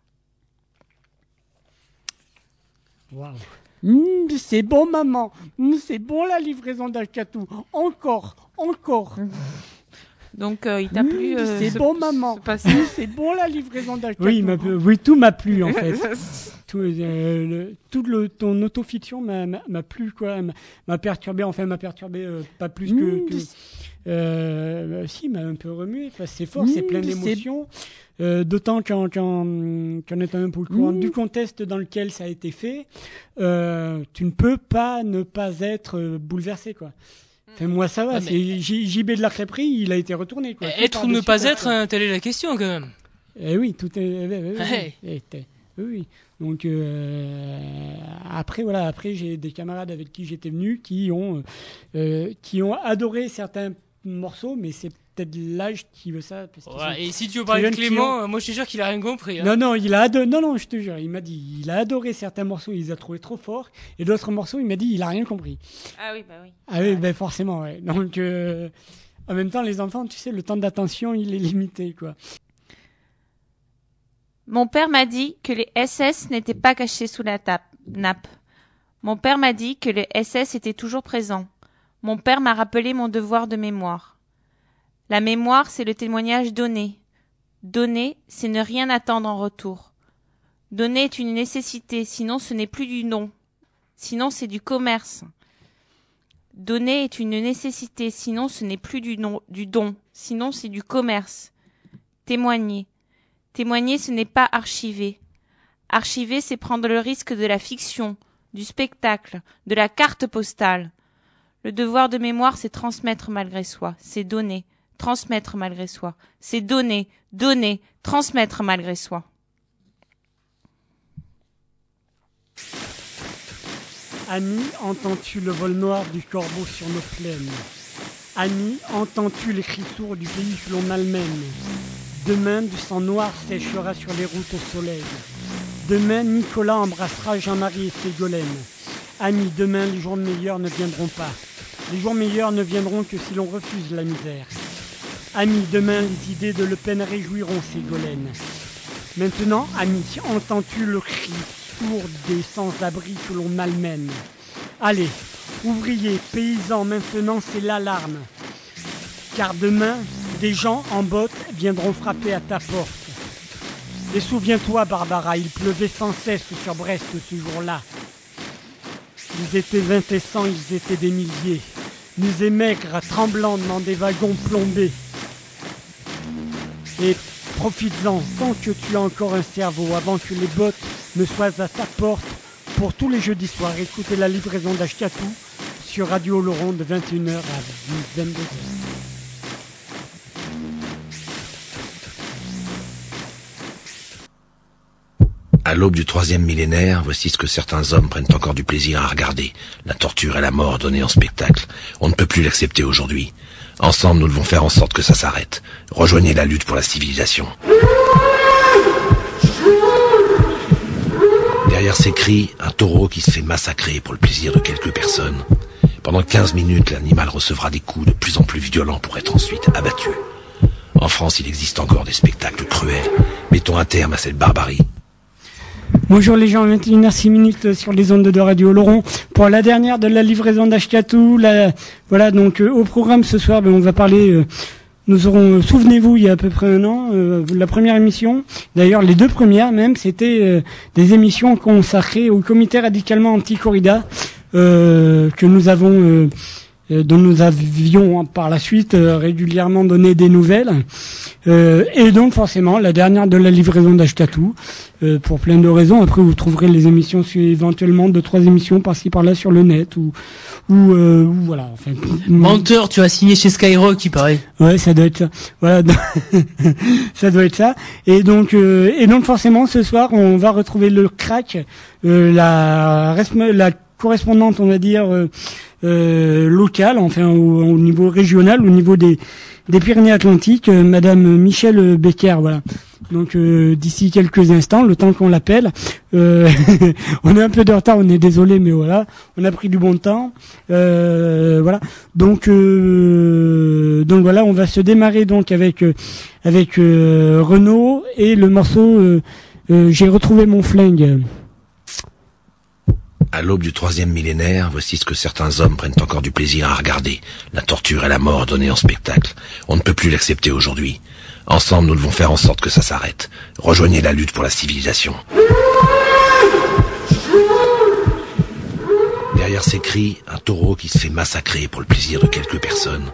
Waouh. Hum, c'est bon, maman. Hum, c'est bon la livraison d'Alcatou. Encore, encore.
Donc, euh, il t'a
Hum,
plu euh,
c'est
ce-
bon, maman. Hum, c'est bon la livraison d'Alcatou. Oui, tout m'a plu en fait. tout, euh, le- tout le, ton autofiction m'a- plu quoi, m'a- perturbé. Enfin, m'a perturbé euh, pas plus que.
Mmh,
que- euh, si, m'a un peu remué. Enfin, c'est fort, c'est
Mmh,
plein d'émotions. Euh, D'autant qu'en qu'en qu'en étant un peu au courant
Mmh.
du contexte dans lequel ça a été fait, euh, tu ne peux pas ne pas être euh, bouleversé quoi. Enfin, moi ça va,
Ah, mais-
JB de la crêperie, il a été retourné quoi.
Être ou ne pas
quoi.
être, hein, telle est la question quand même.
Eh oui, tout est. eh, eh, eh, eh, oui, oui. Donc euh, après voilà, après j'ai des camarades avec qui j'étais venu qui ont euh, qui ont adoré certains morceaux, mais c'est peut-être l'âge qui veut ça. parce qu'ils
Voilà,
sont-
Et si tu veux parler de
jeunes
Clément, euh, moi je suis sûr qu'il a rien compris. hein.
Non non, il a adoré. Non non, je te jure, il m'a dit, il a adoré certains morceaux, il les a trouvés trop forts, et d'autres morceaux, il m'a dit, il a rien compris.
Ah oui, bah oui.
Ah oui, ben forcément, ouais. Donc euh, en même temps, les enfants, tu sais, le temps d'attention, il est limité, quoi.
Mon père m'a dit que les SS n'étaient pas cachés sous la tape- nappe. Mon père m'a dit que les SS étaient toujours présents. Mon père m'a rappelé mon devoir de mémoire. La mémoire, c'est le témoignage donné. Donner, c'est ne rien attendre en retour. Donner est une nécessité, sinon ce n'est plus du don. sinon c'est du commerce. Donner est une nécessité, sinon ce n'est plus du, non- du don, sinon c'est du commerce. Témoigner. Témoigner, ce n'est pas archiver. Archiver, c'est prendre le risque de la fiction, du spectacle, de la carte postale. Le devoir de mémoire, c'est transmettre malgré soi, c'est donner, transmettre malgré soi, c'est donner, donner, transmettre malgré soi.
Ami, entends-tu le vol noir du corbeau sur nos plaines? Ami, entends-tu les cris sourds du pays que l'on malmène? Demain, du sang noir séchera sur les routes au soleil. Demain, Nicolas embrassera Jean-Marie et Ségolène. Ami, demain, les jours meilleurs ne viendront pas. Les jours meilleurs ne viendront que si l'on refuse la misère. Ami, demain, les idées de Le Pen réjouiront Ségolène. Maintenant, ami, entends-tu le cri sourd des sans-abri que l'on malmène? Allez, ouvriers, paysans, maintenant c'est l'alarme. Car demain, des gens en bottes viendront frapper à ta porte. Et souviens-toi, Barbara, il pleuvait sans cesse sur Brest ce jour-là. Ils étaient vingt et cent, ils étaient des milliers. Nous et maigres, tremblants dans des wagons plombés. Et profites-en, tant que tu as encore un cerveau, avant que les bottes ne soient à ta porte, pour tous les jeudis soirs, écoutez la livraison d'Ashkatou sur Radio Laurent de 21h à 22h.
À l'aube du troisième millénaire, voici ce que certains hommes prennent encore du plaisir à regarder. La torture et la mort donnée en spectacle. On ne peut plus l'accepter aujourd'hui. Ensemble, nous devons faire en sorte que ça s'arrête. Rejoignez la lutte pour la civilisation. Derrière ces cris, un taureau qui se fait massacrer pour le plaisir de quelques personnes. Pendant 15 minutes, l'animal recevra des coups de plus en plus violents pour être ensuite abattu. En France, il existe encore des spectacles cruels. Mettons un terme à cette barbarie.
Bonjour les gens, 21h6 minutes sur les ondes de Radio Laurent pour la dernière de la livraison d'Ashkatou. Voilà, donc euh, au programme ce soir, ben, on va parler, euh, nous aurons, euh, souvenez-vous, il y a à peu près un an, euh, la première émission, d'ailleurs les deux premières même, c'était euh, des émissions consacrées au comité radicalement anti-corrida euh, que nous avons... euh, dont nous avions par la suite euh, régulièrement donné des nouvelles. Euh, et donc forcément la dernière de la livraison d'Ashkatou, euh, pour plein de raisons. Après vous trouverez les émissions éventuellement deux trois émissions par-ci par-là sur le net ou ou, euh, ou voilà. Enfin,
Menteur, tu as signé chez Skyrock, il paraît.
Ouais, ça doit être ça. Voilà, ça doit être ça. Et donc, euh, et donc forcément, ce soir, on va retrouver le crack, euh, la, la correspondante, on va dire euh, locale, enfin au, au niveau régional, au niveau des Pyrénées-Atlantiques, euh, Madame Michel Becker, voilà. Donc euh, d'ici quelques instants, le temps qu'on l'appelle, on a un peu de retard, on est désolé, mais voilà, on a pris du bon temps, voilà. Donc donc voilà, on va se démarrer donc avec avec et le morceau J'ai retrouvé mon flingue.
À l'aube du troisième millénaire, voici ce que certains hommes prennent encore du plaisir à regarder. La torture et la mort donnée en spectacle. On ne peut plus l'accepter aujourd'hui. Ensemble, nous devons faire en sorte que ça s'arrête. Rejoignez la lutte pour la civilisation. Derrière ces cris, un taureau qui se fait massacrer pour le plaisir de quelques personnes.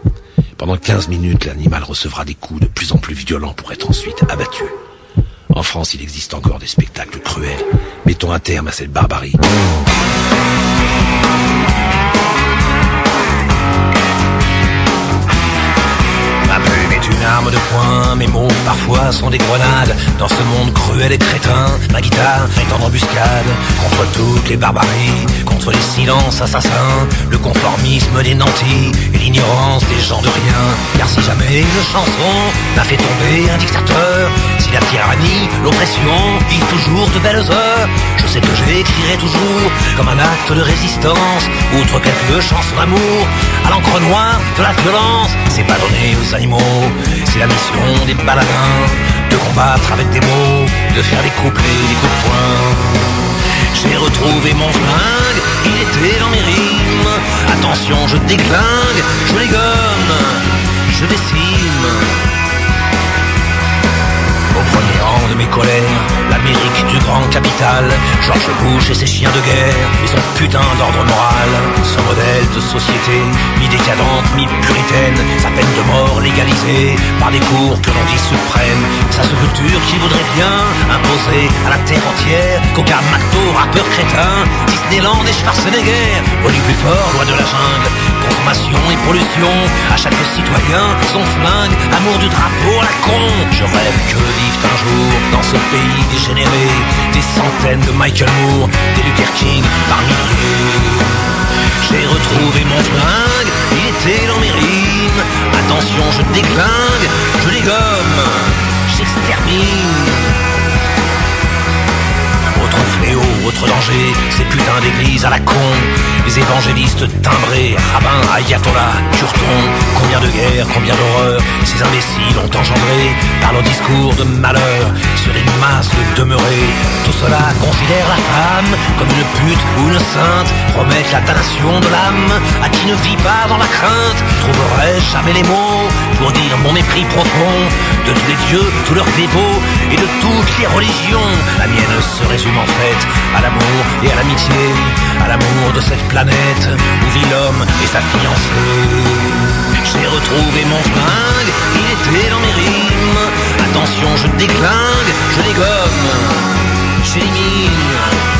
Pendant 15 minutes, l'animal recevra des coups de plus en plus violents pour être ensuite abattu. En France, il existe encore des spectacles cruels. Mettons un terme à cette barbarie.
Ma plume est une arme de poing, mes mots parfois sont des grenades. Dans ce monde cruel et crétin, ma guitare est en embuscade. Contre toutes les barbaries, contre les silences assassins, le conformisme des nantis et l'ignorance des gens de rien. Car si jamais une chanson m'a fait tomber un dictateur, la tyrannie, l'oppression vivent toujours de belles heures, je sais que j'écrirai toujours comme un acte de résistance, outre quelques chansons d'amour, à l'encre noire de la violence. C'est pas donné aux animaux, c'est la mission des baladins, de combattre avec des mots, de faire des couplets, des coups de poing. J'ai retrouvé mon flingue, il était dans mes rimes. Attention, je déglingue, je les gomme, je décime. Au premier rang de mes colères, l'Amérique du grand l'hôpital. George Bush et ses chiens de guerre et son putain d'ordre moral. Son modèle de société, mi-décadente, mi-puritaine. Sa peine de mort légalisée par des cours que l'on dit suprêmes. Sa sculpture qui voudrait bien imposer à la terre entière qu'aucun McDo, rappeur crétin, Disneyland et Schwarzenegger, Oli plus fort, loi de la jungle, consommation et pollution, à chaque citoyen son flingue, amour du drapeau à la con. Je rêve que vivent un jour dans ce pays dégénéré des centaines de Michael Moore, des Luther King par milliers. J'ai retrouvé mon flingue, il était dans mes rimes. Attention, je déglingue, je dégomme, j'extermine. Autre fléau, autre danger, ces putains d'églises à la con, les évangélistes timbrés, rabbins, ayatollahs, turtons, combien de guerres, combien d'horreurs, ces imbéciles ont engendré par leur discours de malheur sur une masse de demeurés. Tout cela considère la femme comme une pute ou une sainte, promettent la damnation de l'âme à qui ne vit pas dans la crainte. Trouverai-je jamais les mots pour dire mon mépris profond de tous les dieux, tous leurs dévots et de toutes les religions? La mienne se résume en fait à l'amour et à l'amitié, à l'amour de cette planète où vit l'homme et sa fiancée. J'ai retrouvé mon flingue, il était dans mes rimes. Attention, je déglingue, je dégomme, j'élimine.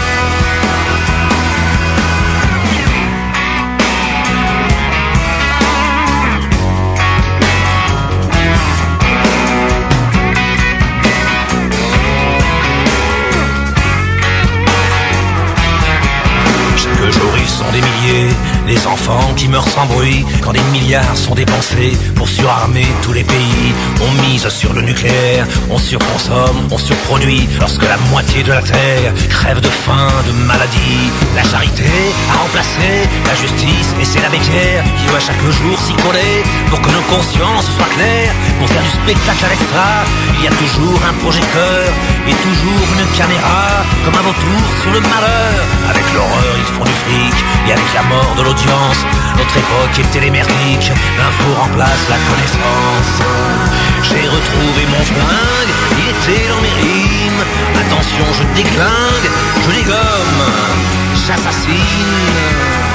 Des milliers, les enfants qui meurent sans bruit, quand des milliards sont dépensés pour surarmer tous les pays. On mise sur le nucléaire, on surconsomme, on surproduit, lorsque la moitié de la terre crève de faim, de maladie. La charité a remplacé la justice et c'est la béquière qui doit chaque jour s'y coller pour que nos consciences soient claires. Pour faire du spectacle à l'extra, il y a toujours un projecteur et toujours une caméra, comme un vautour sur le malheur. Avec l'horreur, ils font du fric et avec la mort de notre époque est télémerdique. L'info remplace la connaissance. J'ai retrouvé mon flingue, il était dans mes rimes. Attention, je déglingue, je dégomme, j'assassine.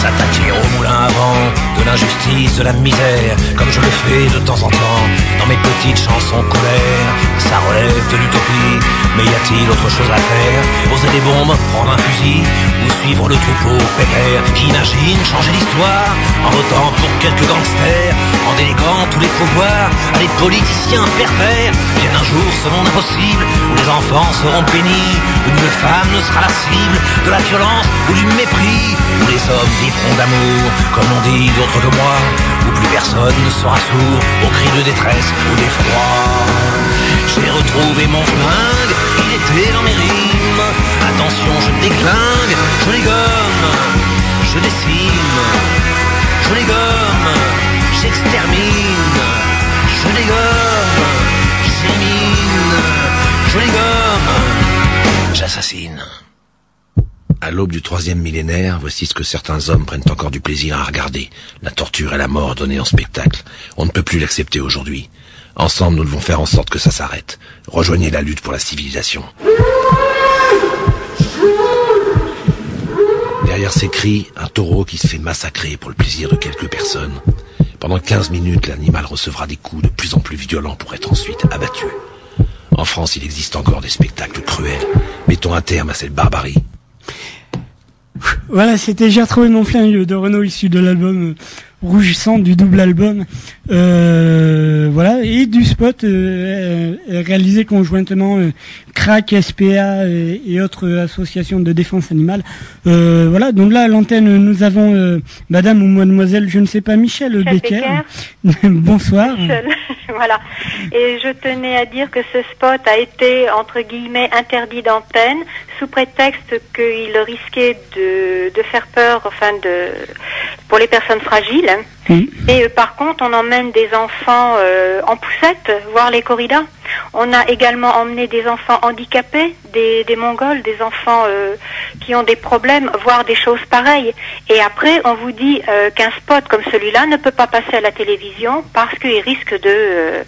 S'attaquer au moulin à vent de l'injustice, de la misère, comme je le fais de temps en temps dans mes petites chansons colère. Ça relève de l'utopie, mais y a-t-il autre chose à faire? Poser des bombes, prendre un fusil ou suivre le troupeau pépère qui imagine changer l'histoire en votant pour quelques gangsters, en déléguant tous les pouvoirs à des politiciens pervers. Bien un jour ce monde impossible où les enfants seront bénis, où une femme ne sera la cible de la violence ou du mépris, où les hommes d'amour, comme on dit d'autres que moi, où plus personne ne sera sourd aux cris de détresse ou d'effroi. J'ai retrouvé mon flingue, il était dans mes rimes. Attention, je déglingue, je dégomme, je décime, je dégomme, j'extermine, je dégomme, j'élimine, je dégomme, j'assassine.
À l'aube du troisième millénaire, voici ce que certains hommes prennent encore du plaisir à regarder. La torture et la mort données en spectacle. On ne peut plus l'accepter aujourd'hui. Ensemble, nous devons faire en sorte que ça s'arrête. Rejoignez la lutte pour la civilisation. Derrière ces cris, un taureau qui se fait massacrer pour le plaisir de quelques personnes. Pendant 15 minutes, l'animal recevra des coups de plus en plus violents pour être ensuite abattu. En France, il existe encore des spectacles cruels. Mettons un terme à cette barbarie.
Voilà, c'était J'ai retrouvé mon flingue de Renault issu de l'album Rouge Sang du double album. Euh, voilà, et du spot euh, euh, réalisé conjointement CRAC, SPA et, et autres associations de défense animale. Voilà, donc là à l'antenne nous avons Madame ou Mademoiselle, je ne sais pas, Michel,
Michel
Becker. Bonsoir.
Michel. voilà. Et je tenais à dire que ce spot a été, entre guillemets, interdit d'antenne sous prétexte qu'il risquait de, de faire peur, enfin de pour les personnes fragiles.
Mm.
Et euh, par contre, on emmène des enfants euh, en poussette voir les corridas. On a également emmené des enfants handicapés, des, des Mongols, des enfants euh, qui ont des problèmes, voir des choses pareilles. Et après, on vous dit qu'un spot comme celui-là ne peut pas passer à la télévision parce qu'il risque de,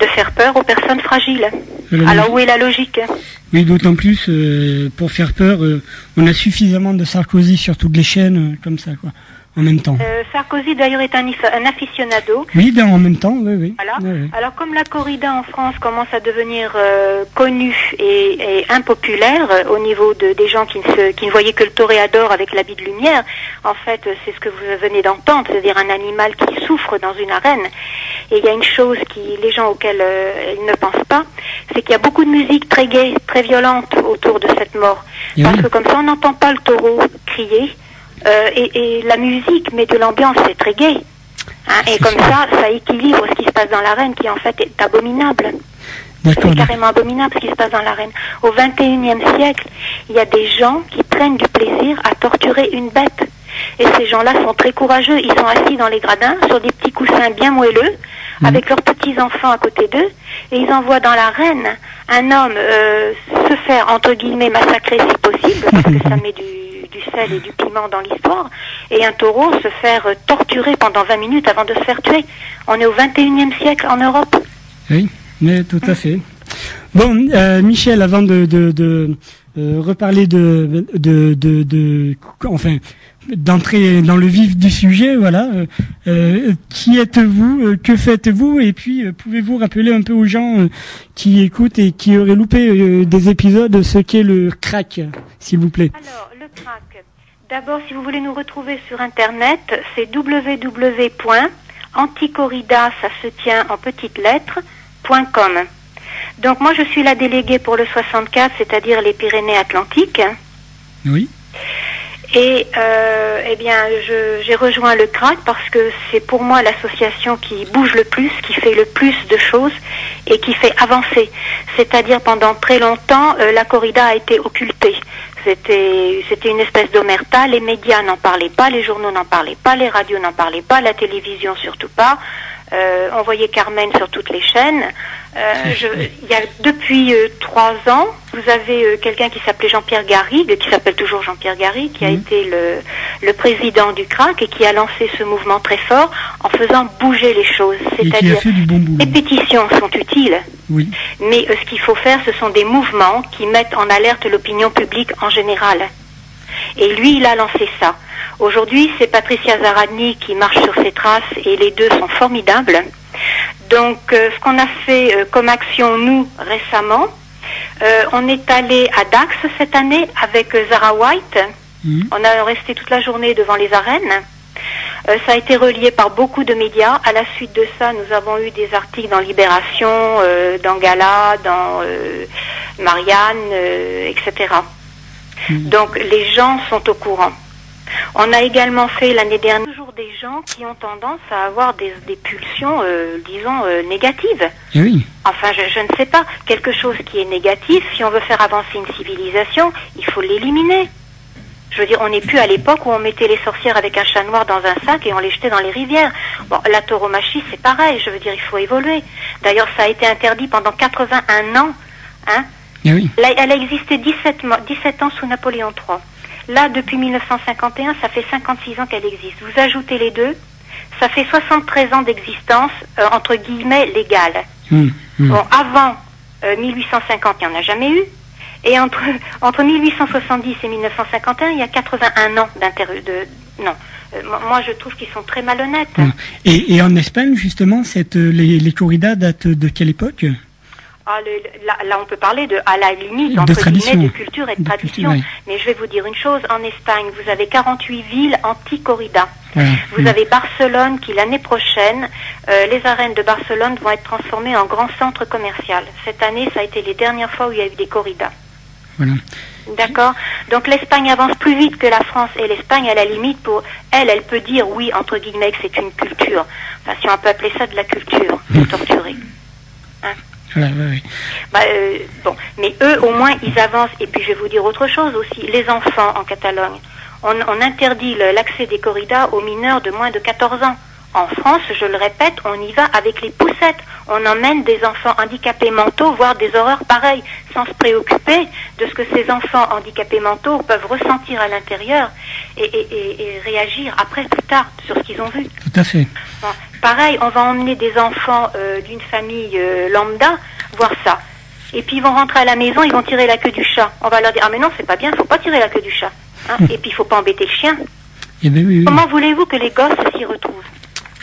de faire peur aux personnes fragiles.
Alors,
Alors où est la logique
Oui, d'autant plus, pour faire peur, on a suffisamment de Sarkozy sur toutes les chaînes, comme ça, quoi, en même temps.
Euh, Sarkozy d'ailleurs est un, un aficionado.
Oui, ben, en même temps, oui, oui.
Voilà. Alors comme la corrida en France commence à devenir euh, connue et, et impopulaire euh, au niveau de, des gens qui ne, se, qui ne voyaient que le toréador avec l'habit de lumière, en fait c'est ce que vous venez d'entendre, c'est-à-dire un animal qui souffre dans une arène. Et il y a une chose qui les gens auxquels euh, ils ne pensent pas, c'est qu'il y a beaucoup de musique très gaie, très violente autour de cette mort.
Et
Parce
oui.
que comme ça on n'entend pas le taureau crier. Euh, et, et la musique met de l'ambiance, c'est très gai. Hein, et comme ça, ça équilibre ce qui se passe dans l'arène, qui en fait est abominable. C'est carrément abominable ce qui se passe dans l'arène. Au XXIe siècle, il y a des gens qui prennent du plaisir à torturer une bête. Et ces gens-là sont très courageux. Ils sont assis dans les gradins sur des petits coussins bien moelleux, avec leurs petits-enfants à côté d'eux, et ils envoient dans l'arène un homme euh, se faire, entre guillemets, massacrer si possible, parce que ça met du sel et du piment dans l'histoire, et un taureau se faire torturer pendant 20 minutes avant de se faire tuer. On est au XXIe siècle en Europe.
Oui, mais tout à fait. Bon, euh, Michel, avant de, de, de euh, reparler de, de, de, enfin, d'entrer dans le vif du sujet, voilà. euh, qui êtes-vous Que faites-vous Et puis, pouvez-vous rappeler un peu aux gens qui écoutent et qui auraient loupé des épisodes ce qu'est le crack, s'il vous plaît?
Alors, le crack. D'abord, si vous voulez nous retrouver sur Internet, c'est www.anticorrida, ça se tient en petites lettres, .com. Donc moi, je suis la déléguée pour le 64, c'est-à-dire les Pyrénées-Atlantiques.
Oui.
Et euh, eh bien, j'ai rejoint le CRAC parce que c'est pour moi l'association qui bouge le plus, qui fait le plus de choses et qui fait avancer. C'est-à-dire pendant très longtemps, euh, la corrida a été occultée. C'était une espèce d'omerta. Les médias n'en parlaient pas, les journaux n'en parlaient pas, les radios n'en parlaient pas, la télévision surtout pas. Euh, on voyait Carmen sur toutes les chaînes. Euh, je- il y a depuis euh, trois ans, vous avez euh, quelqu'un qui s'appelait Jean-Pierre Garrigue, qui s'appelle toujours Jean-Pierre Garrigue, qui a été le, le président du CRAC et qui a lancé ce mouvement très fort en faisant bouger les choses. C'est-à-dire,
bon
les pétitions sont utiles,
Oui.
mais euh, ce qu'il faut faire, ce sont des mouvements qui mettent en alerte l'opinion publique en général. Et lui, il a lancé ça. Aujourd'hui, c'est Patricia Zaradny qui marche sur ses traces et les deux sont formidables. Donc, euh, ce qu'on a fait euh, comme action, nous, récemment, euh, on est allé à Dax cette année avec Zara White.
Mhm.
On a resté toute la journée devant les arènes. Euh, ça a été relié par beaucoup de médias. À la suite de ça, nous avons eu des articles dans Libération, euh, dans Gala, dans euh, Marianne, euh, etc. Donc les gens sont au courant. On a également fait l'année dernière toujours des gens qui ont tendance à avoir des, des pulsions, euh, disons, euh, négatives.
Eh oui.
Enfin, je, je ne sais pas. Quelque chose qui est négatif, si on veut faire avancer une civilisation, il faut l'éliminer. Je veux dire, on n'est plus à l'époque où on mettait les sorcières avec un chat noir dans un sac et on les jetait dans les rivières. Bon, la tauromachie, c'est pareil. Je veux dire, il faut évoluer. D'ailleurs, ça a été interdit pendant 81 ans. Hein
Eh oui.
Là, elle a existé 17, mois- 17 ans sous Napoléon III. Là, depuis 1951, ça fait 56 ans qu'elle existe. Vous ajoutez les deux, ça fait 73 ans d'existence, euh, entre guillemets, légale.
Hum, hum.
Bon, avant euh, 1850, il n'y en a jamais eu. Et entre, entre 1870 et 1951, il y a 81 ans. De, non, Euh, moi- je trouve qu'ils sont très malhonnêtes.
Hum. Et, et en Espagne, justement, cette, euh, les, les corridas datent de quelle époque?
Ah, le- là, là, on peut parler de, à la limite, entre guillemets, de culture et de,
De
tradition.
culture, oui.
Mais je vais vous dire une chose, en Espagne, vous avez 48 villes anti-corrida. Vous
Hum.
avez Barcelone qui, l'année prochaine, euh, les arènes de Barcelone vont être transformées en grand centre commercial. Cette année, ça a été les dernières fois où il y a eu des corridas.
Voilà.
D'accord? Donc l'Espagne avance plus vite que la France et l'Espagne, à la limite, pour elle, elle peut dire oui, entre guillemets, que c'est une culture. Enfin, si on peut appeler ça de la culture, de torturer. Bah, euh, mais eux, au moins, ils avancent. Et puis, je vais vous dire autre chose aussi. Les enfants en Catalogne, on, interdit l'accès des corridas aux mineurs de moins de 14 ans. En France, je le répète, on y va avec les poussettes. On emmène des enfants handicapés mentaux, voire des horreurs pareilles, sans se préoccuper de ce que ces enfants handicapés mentaux peuvent ressentir à l'intérieur et, et- et- et réagir après, plus tard, sur ce qu'ils ont vu.
Tout à fait.
Bon, pareil, on va emmener des enfants euh, d'une famille euh, lambda voir ça. Et puis ils vont rentrer à la maison, ils vont tirer la queue du chat. On va leur dire ah mais non c'est pas bien, faut pas tirer la queue du chat. Hein. Et puis il faut pas embêter le chien.
Eh ben oui, oui.
Comment voulez-vous que les gosses s'y retrouvent?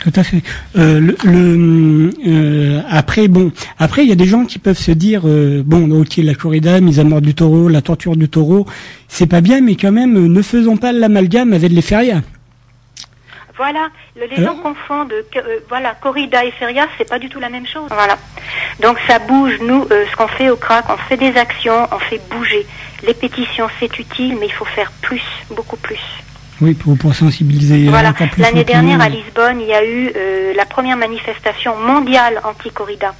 Tout à fait. Euh, le, le- euh, après, bon, après, il y a des gens qui peuvent se dire, euh, bon, ok, la corrida, mise à mort du taureau, la torture du taureau, c'est pas bien, mais quand même, ne faisons pas l'amalgame avec les férias.
Voilà, le- les gens confondent. euh, voilà, corrida et feria, c'est pas du tout la même chose. Voilà. Donc ça bouge. Nous, euh, ce qu'on fait au crack, on fait des actions, on fait bouger. Les pétitions, c'est utile, mais il faut faire plus, beaucoup plus.
Oui, pour, pour sensibiliser
Voilà.
encore plus.
L'année dernière à Lisbonne, il y a eu euh, la première manifestation mondiale anti-corrida,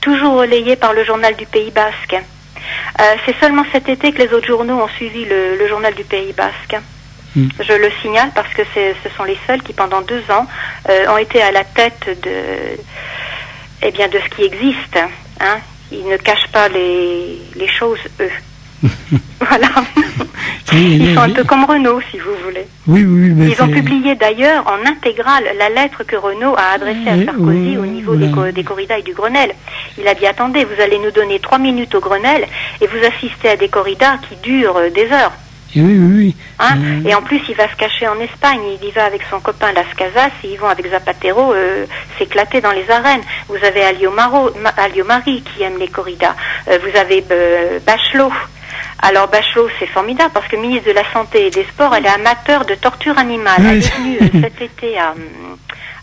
toujours relayée par le journal du Pays Basque. Euh, C'est seulement cet été que les autres journaux ont suivi le, le journal du Pays Basque.
Mm.
Je le signale parce que ce sont les seuls qui, pendant deux ans, euh, ont été à la tête de, eh bien, de ce qui existe. Hein. Ils ne cachent pas les, les choses, eux. voilà.
Oui,
Ils
oui,
sont un
oui.
peu comme Renault, si vous voulez.
Oui, oui, oui, mais
Ils ont publié d'ailleurs en intégrale la lettre que Renault a adressée à
Oui,
Sarkozy
oui,
au niveau des,
voilà.
co- des corridas et du Grenelle. Il a dit attendez, vous allez nous donner trois minutes au Grenelle et vous assistez à des corridas qui durent euh, des heures.
Et oui, oui, oui.
Hein
Euh,
Et en plus, il va se cacher en Espagne. Il y va avec son copain Las Casas et ils vont avec Zapatero euh, s'éclater dans les arènes. Vous avez Alio, Maro, Ma- Alio Mari qui aime les corridas. Euh, vous avez Bachelot. Alors Bachelot, c'est formidable parce que ministre de la Santé et des Sports, elle est amateur de torture animale. Elle est venue euh, cet été à,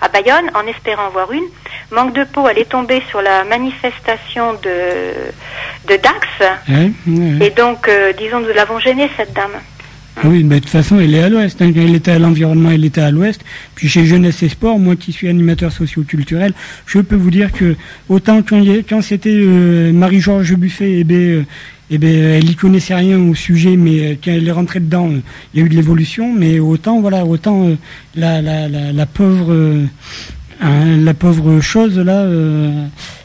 à Bayonne en espérant voir une. Manque de peau, elle est tombée sur la manifestation de, de Dax. Et donc, euh, disons, nous l'avons gênée, cette dame.
Oui, mais de toute façon, elle est à l'ouest. hein. Elle était à l'environnement, elle était à l'ouest. Puis chez Jeunesse et Sport, moi qui suis animateur socio-culturel, je peux vous dire que autant quand, quand c'était euh, Marie-Georges Buffet, eh ben, euh, eh ben, elle y connaissait rien au sujet, mais euh, quand elle est rentrée dedans, il y a eu de l'évolution. Mais autant, voilà, autant euh, la, la, la, la pauvre, euh, hein, la pauvre chose là.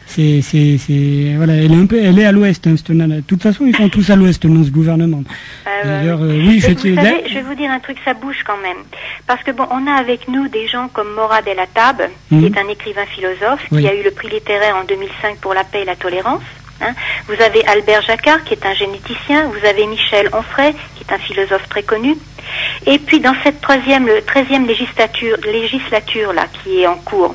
c'est, c'est, c'est, voilà, elle est un peu, elle est à l'ouest, hein, cette nana. De toute façon, ils sont tous à l'ouest dans ce gouvernement. D'ailleurs, euh, oui, je
Et
te-
vous savez, je vais vous dire un truc, ça bouge quand même. Parce que bon, on a avec nous des gens comme Morad El Attab, qui
Mhm.
est un écrivain philosophe,
Oui.
qui a eu le prix littéraire en 2005 pour la paix et la tolérance. Hein. Vous avez Albert Jacquard, qui est un généticien. Vous avez Michel Onfray, qui est un philosophe très connu. Et puis dans cette troisième, le 13e législature, législature là, qui est en cours,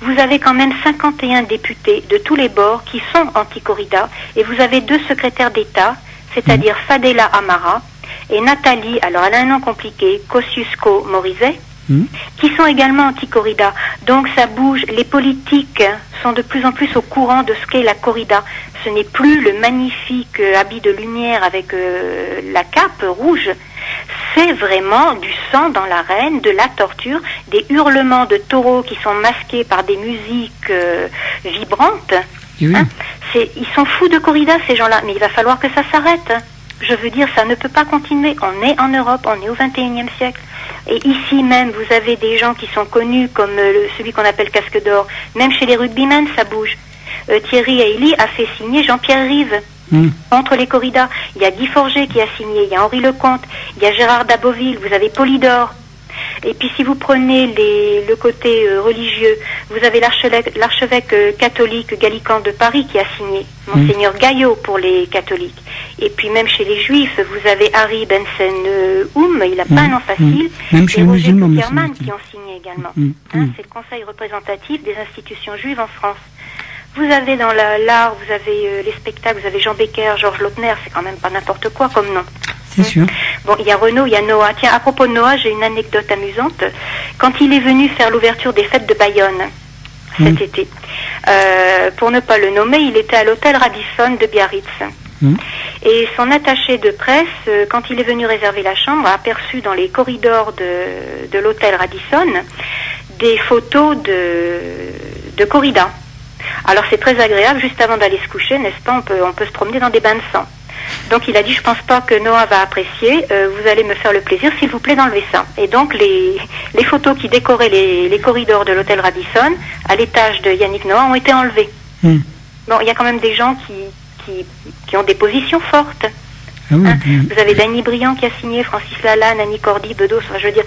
vous avez quand même 51 députés de tous les bords qui sont anti-corrida, et vous avez deux secrétaires d'État, c'est-à-dire Fadela Amara et Nathalie, alors elle a un nom compliqué, Kosciusko-Morizet,
Mhm.
qui sont également anti-corrida. Donc ça bouge, les politiques sont de plus en plus au courant de ce qu'est la corrida. Ce n'est plus le magnifique euh, habit de lumière avec euh, la cape rouge. C'est vraiment du sang dans l'arène, de la torture, des hurlements de taureaux qui sont masqués par des musiques euh, vibrantes.
Oui.
Hein ils sont fous de corrida, ces gens-là, mais il va falloir que ça s'arrête. Je veux dire, ça ne peut pas continuer. On est en Europe, on est au 21e siècle. Et ici même, vous avez des gens qui sont connus comme euh, le- celui qu'on appelle Casque d'Or. Même chez les rugbymen, ça bouge. Euh, Thierry Hailly a fait signer Jean-Pierre Rive
Mhm.
entre les corridas. Il y a Guy Forger qui a signé, il y a Henri Lecomte, il y a Gérard Daboville, vous avez Polydore. Et puis si vous prenez les- le côté euh, religieux, vous avez l'archevêque euh, catholique gallican de Paris qui a signé, Monseigneur Gaillot pour les catholiques. Et puis même chez les juifs, vous avez Harry Bensen euh, Oum, il n'a pas
Mhm.
un nom facile,
Même
et
chez les
Roger qui ont signé également.
Mhm.
Hein,
Mhm.
c'est le conseil représentatif des institutions juives en France. Vous avez dans la- l'art, vous avez euh, les spectacles, vous avez Jean Becker, Georges Lautner, c'est quand même pas n'importe quoi comme nom.
C'est sûr.
Bon, il y a Renaud, il y a Noah. Tiens, à propos de Noah, j'ai une anecdote amusante. Quand il est venu faire l'ouverture des fêtes de Bayonne cet
Mm.
été, euh, pour ne pas le nommer, il était à l'hôtel Radisson de Biarritz.
Mm.
Et son attaché de presse, euh, quand il est venu réserver la chambre, a aperçu dans les corridors de, de l'hôtel Radisson des photos de, de corrida. Alors c'est très agréable, juste avant d'aller se coucher, n'est-ce pas, on peut, on peut se promener dans des bains de sang. Donc il a dit, je pense pas que Noah va apprécier, euh, vous allez me faire le plaisir, s'il vous plaît, d'enlever ça. Et donc les, les photos qui décoraient les, les corridors de l'hôtel Radisson, à l'étage de Yannick Noah, ont été enlevées.
Hmm.
Bon, il y a quand même des gens qui, qui, qui ont des positions fortes.
Ah oui,
Hein, Vous avez Dany Briand qui a signé, Francis Lalanne, Annie Cordy, Bedos, enfin, je veux dire,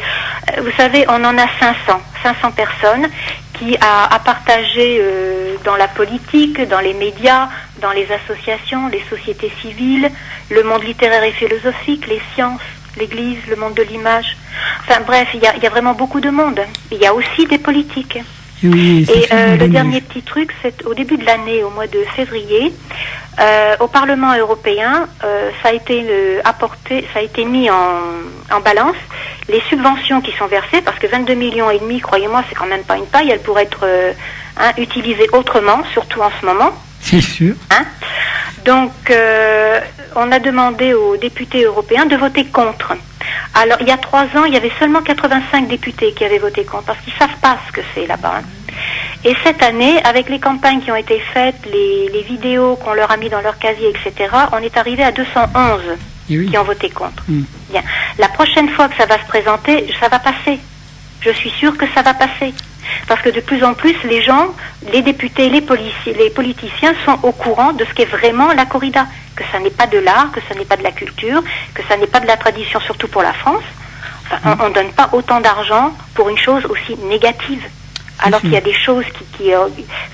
euh, vous savez, on en a 500, 500 personnes qui a, a partagé euh, dans la politique, dans les médias, dans les associations, les sociétés civiles, le monde littéraire et philosophique, les sciences, l'Église, le monde de l'image. Enfin bref, il y a, y a vraiment beaucoup de monde. Il y a aussi des politiques.
Et, oui,
euh, le dernier petit truc, c'est au début de l'année, au mois de février, euh, au Parlement européen, euh, ça a été apporté, ça a été mis en, en balance les subventions qui sont versées, parce que 22 millions et demi, croyez-moi, c'est quand même pas une paille, elles pourraient être hein, utilisées autrement, surtout en ce moment.
C'est sûr.
Hein Donc, on a demandé aux députés européens de voter contre. Alors, il y a trois ans, il y avait seulement 85 députés qui avaient voté contre, parce qu'ils savent pas ce que c'est là-bas. hein. Et cette année, avec les campagnes qui ont été faites, les, les vidéos qu'on leur a mis dans leur casier, etc., on est arrivé à 211
Et oui.
qui ont voté contre.
Mm.
Bien. La prochaine fois que ça va se présenter, ça va passer. Je suis sûre que ça va passer. Parce que de plus en plus, les gens, les députés, les, policiers, les politiciens sont au courant de ce qu'est vraiment la corrida. Que ça n'est pas de l'art, que ça n'est pas de la culture, que ça n'est pas de la tradition, surtout pour la France. Enfin, on ne donne pas autant d'argent pour une chose aussi négative. Alors qu'il y a des choses qui... qui euh,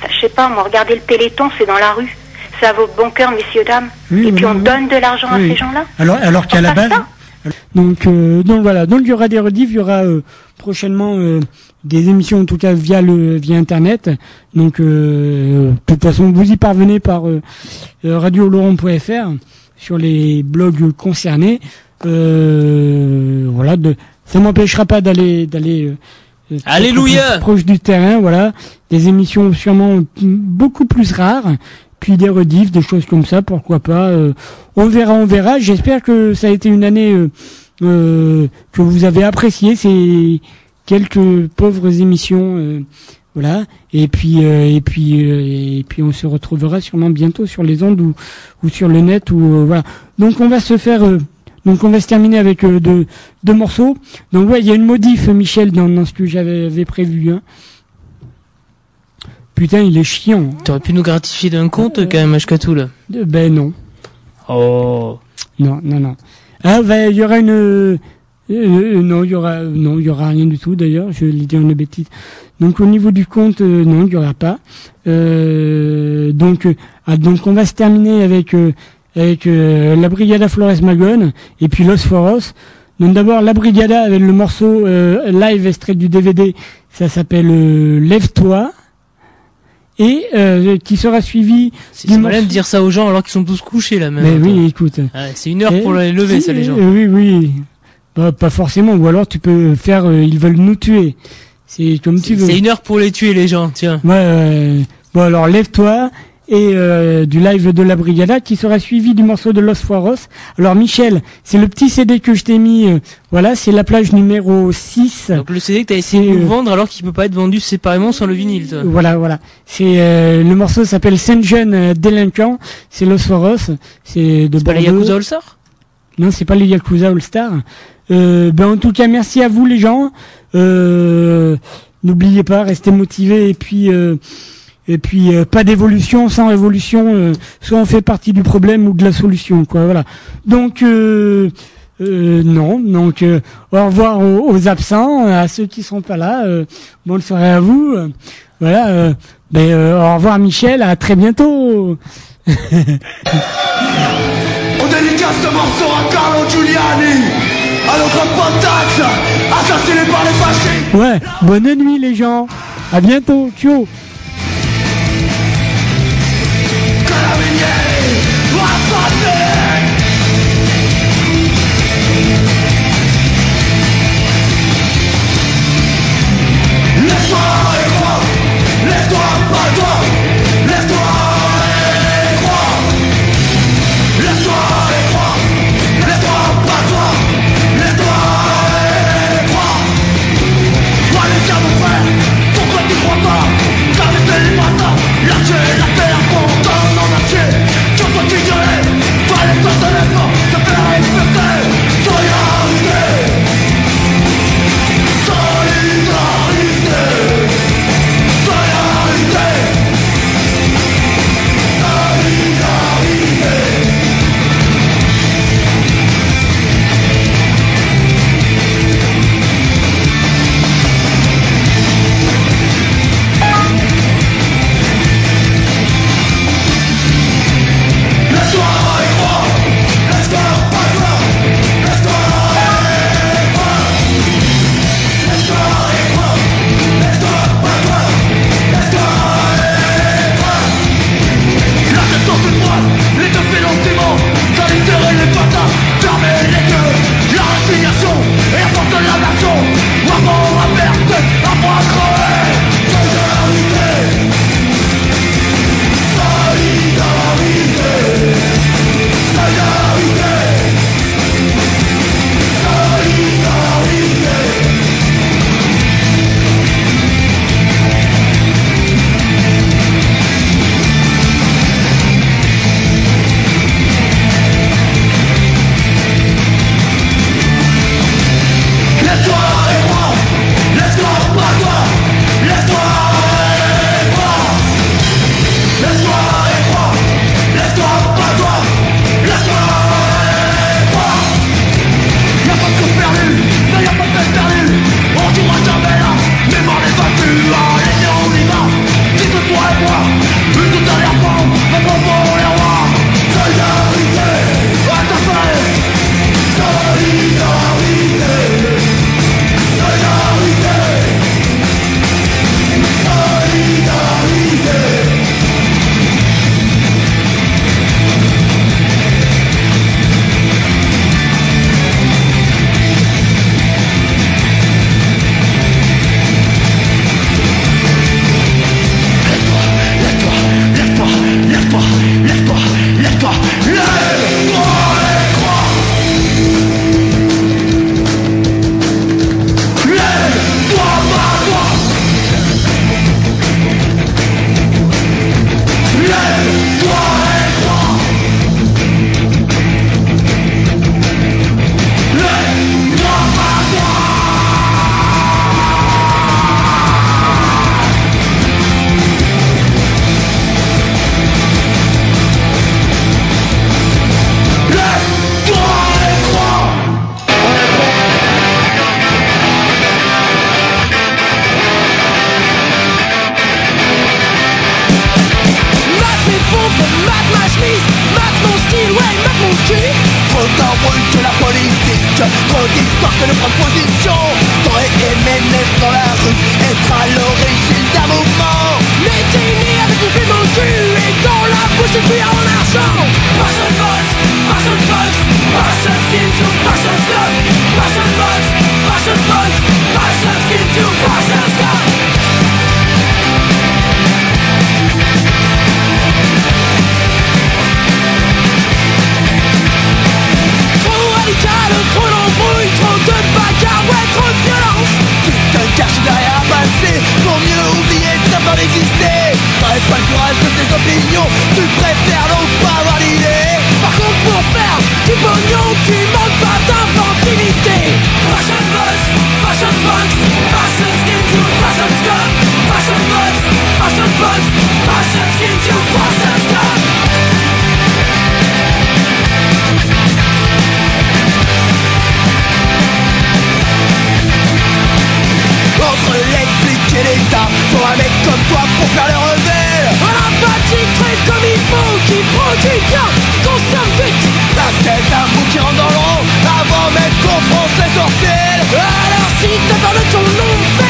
je sais pas, moi, regardez le Téléthon, c'est dans la rue. C'est à vos bons cœurs, messieurs, dames.
Oui,
Et puis
oui,
on
oui.
donne de l'argent à ces gens-là.
Alors, alors qu'à la base.
ça.
Donc, euh, donc voilà. Donc il y aura des rediffs, il y aura euh, prochainement euh, des émissions en tout cas via le via internet. Donc euh, de toute façon vous y parvenez par euh, euh, radioloron.fr sur les blogs concernés. Euh, voilà. De, ça m'empêchera pas d'aller d'aller
Alléluia
proche du terrain. Voilà. Des émissions sûrement beaucoup plus rares puis des rediffs, des choses comme ça, pourquoi pas. euh, on verra, on verra. J'espère que ça a été une année euh, que vous avez apprécié ces quelques pauvres émissions, euh, voilà. Et puis euh, et puis euh, et puis on se retrouvera sûrement bientôt sur les ondes ou ou sur le net ou euh, voilà. Donc on va se faire. euh, donc on va se terminer avec euh, deux, deux morceaux. Donc ouais, il y a une modif, Michel, dans, dans ce que j'avais prévu. Hein. Putain, il est chiant.
T'aurais pu nous gratifier d'un compte quand même, Ashkatou, là.
Euh, Ben non.
Oh.
Non, non, non. Ah, ben, il y aura une. euh, non, il y aura, non, il y aura rien du tout. D'ailleurs, je l'ai dit une bêtise. Donc, au niveau du compte, euh, non, il y aura pas. Euh, donc, euh, ah, donc, on va se terminer avec avec la Brigada Flores Magone et puis Los Foros. Donc, d'abord, la Brigada avec le morceau live extrait du DVD. Ça s'appelle Lève-toi. Et euh, qui sera suivi
C'est malin de dire ça aux gens alors qu'ils sont tous couchés, là, même.
mais oui, écoute.
Ouais, c'est une heure pour les lever, ça, les gens.
euh, Oui, oui. Bah, pas forcément. Ou alors tu peux faire. euh, ils veulent nous tuer. C'est comme tu veux.
c'est une heure pour les tuer, les gens, tiens.
Ouais. euh, bon alors lève-toi et euh, du live de la Brigada qui sera suivi du morceau de Los Foros. Alors Michel, c'est le petit CD que je t'ai mis. euh, voilà, c'est la plage numéro 6.
Donc le CD que t'as essayé de
euh,
vendre alors qu'il peut pas être vendu séparément sans le vinyle, toi.
Voilà, voilà. C'est euh, le morceau s'appelle Saint Jeune euh, délinquant. C'est Los Foros. C'est de
C'est pas les
Bordeaux.
Yakuza All Star
Non, c'est pas les Yakuza All Star. Euh, ben en tout cas, merci à vous les gens. Euh, N'oubliez pas, restez motivés et puis euh, et puis euh, pas d'évolution sans révolution. euh, soit on fait partie du problème ou de la solution, quoi. Voilà. Donc euh, non, donc au revoir aux, aux absents, à ceux qui sont pas là. Bonne soirée à vous. voilà. ben, au revoir Michel. À très bientôt.
On dédicace ce morceau à Carlo Giuliani, à notre pote Dax, assassiné par les fascistes.
Ouais. Bonne nuit les gens. À bientôt. Ciao.
Laisse-toi laisse-toi pas toi,
de tes opinions, tu préfères donc pas avoir l'idée Par contre pour faire du pognon, tu manques pas d'inventivité
Fashion box, fashion box, fashion skin to fashion stuff. Fashion box, fashion box, fashion skin to fashion stuff.
Entre les et l'État, faut un mec comme toi pour faire le rebelle Un très comme il faut, qui produit bien, consomme vite La tête d'un bout qui rentre dans le rond, avant même qu'on pense les sorcières Alors si t'as peur de ton nom,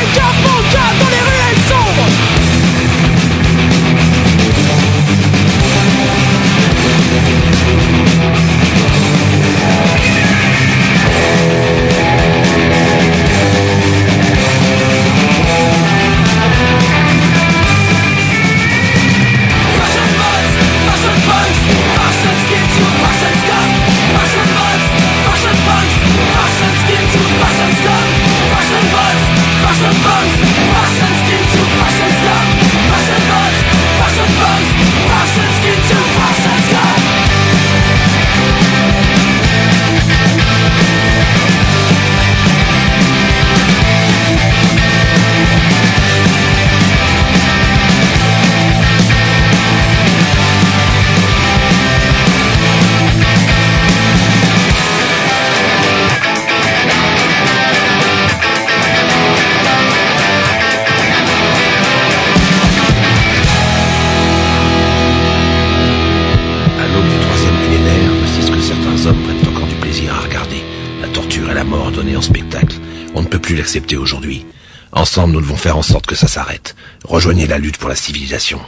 Ensemble, nous devons faire en sorte que ça s'arrête. Rejoignez la lutte pour la civilisation.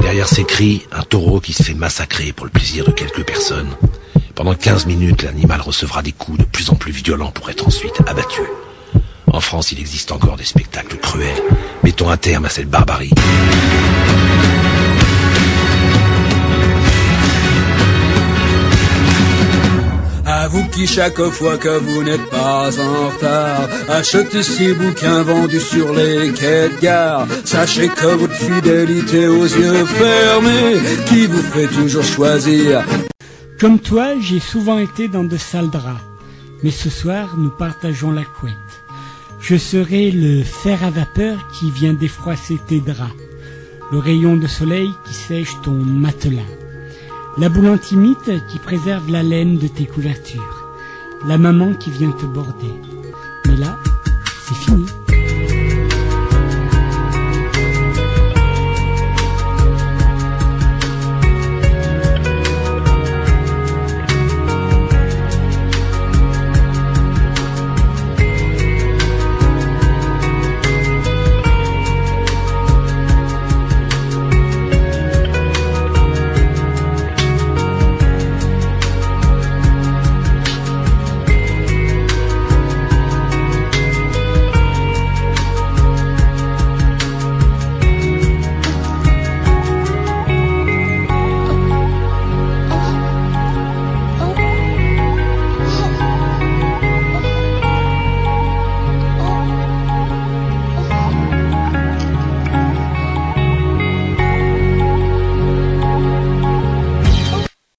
Derrière ces cris, un taureau qui se fait massacrer pour le plaisir de quelques personnes. Pendant 15 minutes, l'animal recevra des coups de plus en plus violents pour être ensuite abattu. En France, il existe encore des spectacles cruels. Mettons un terme à cette barbarie.
Vous qui chaque fois que vous n'êtes pas en retard Achetez ces bouquins vendus sur les quais de gare Sachez que votre fidélité aux yeux fermés Qui vous fait toujours choisir
Comme toi, j'ai souvent été dans de sales draps. Mais ce soir, nous partageons la couette. Je serai le fer à vapeur qui vient défroisser tes draps. Le rayon de soleil qui sèche ton matelas. La boule antimite qui préserve la laine de tes couvertures. La maman qui vient te border. Mais là, c'est fini.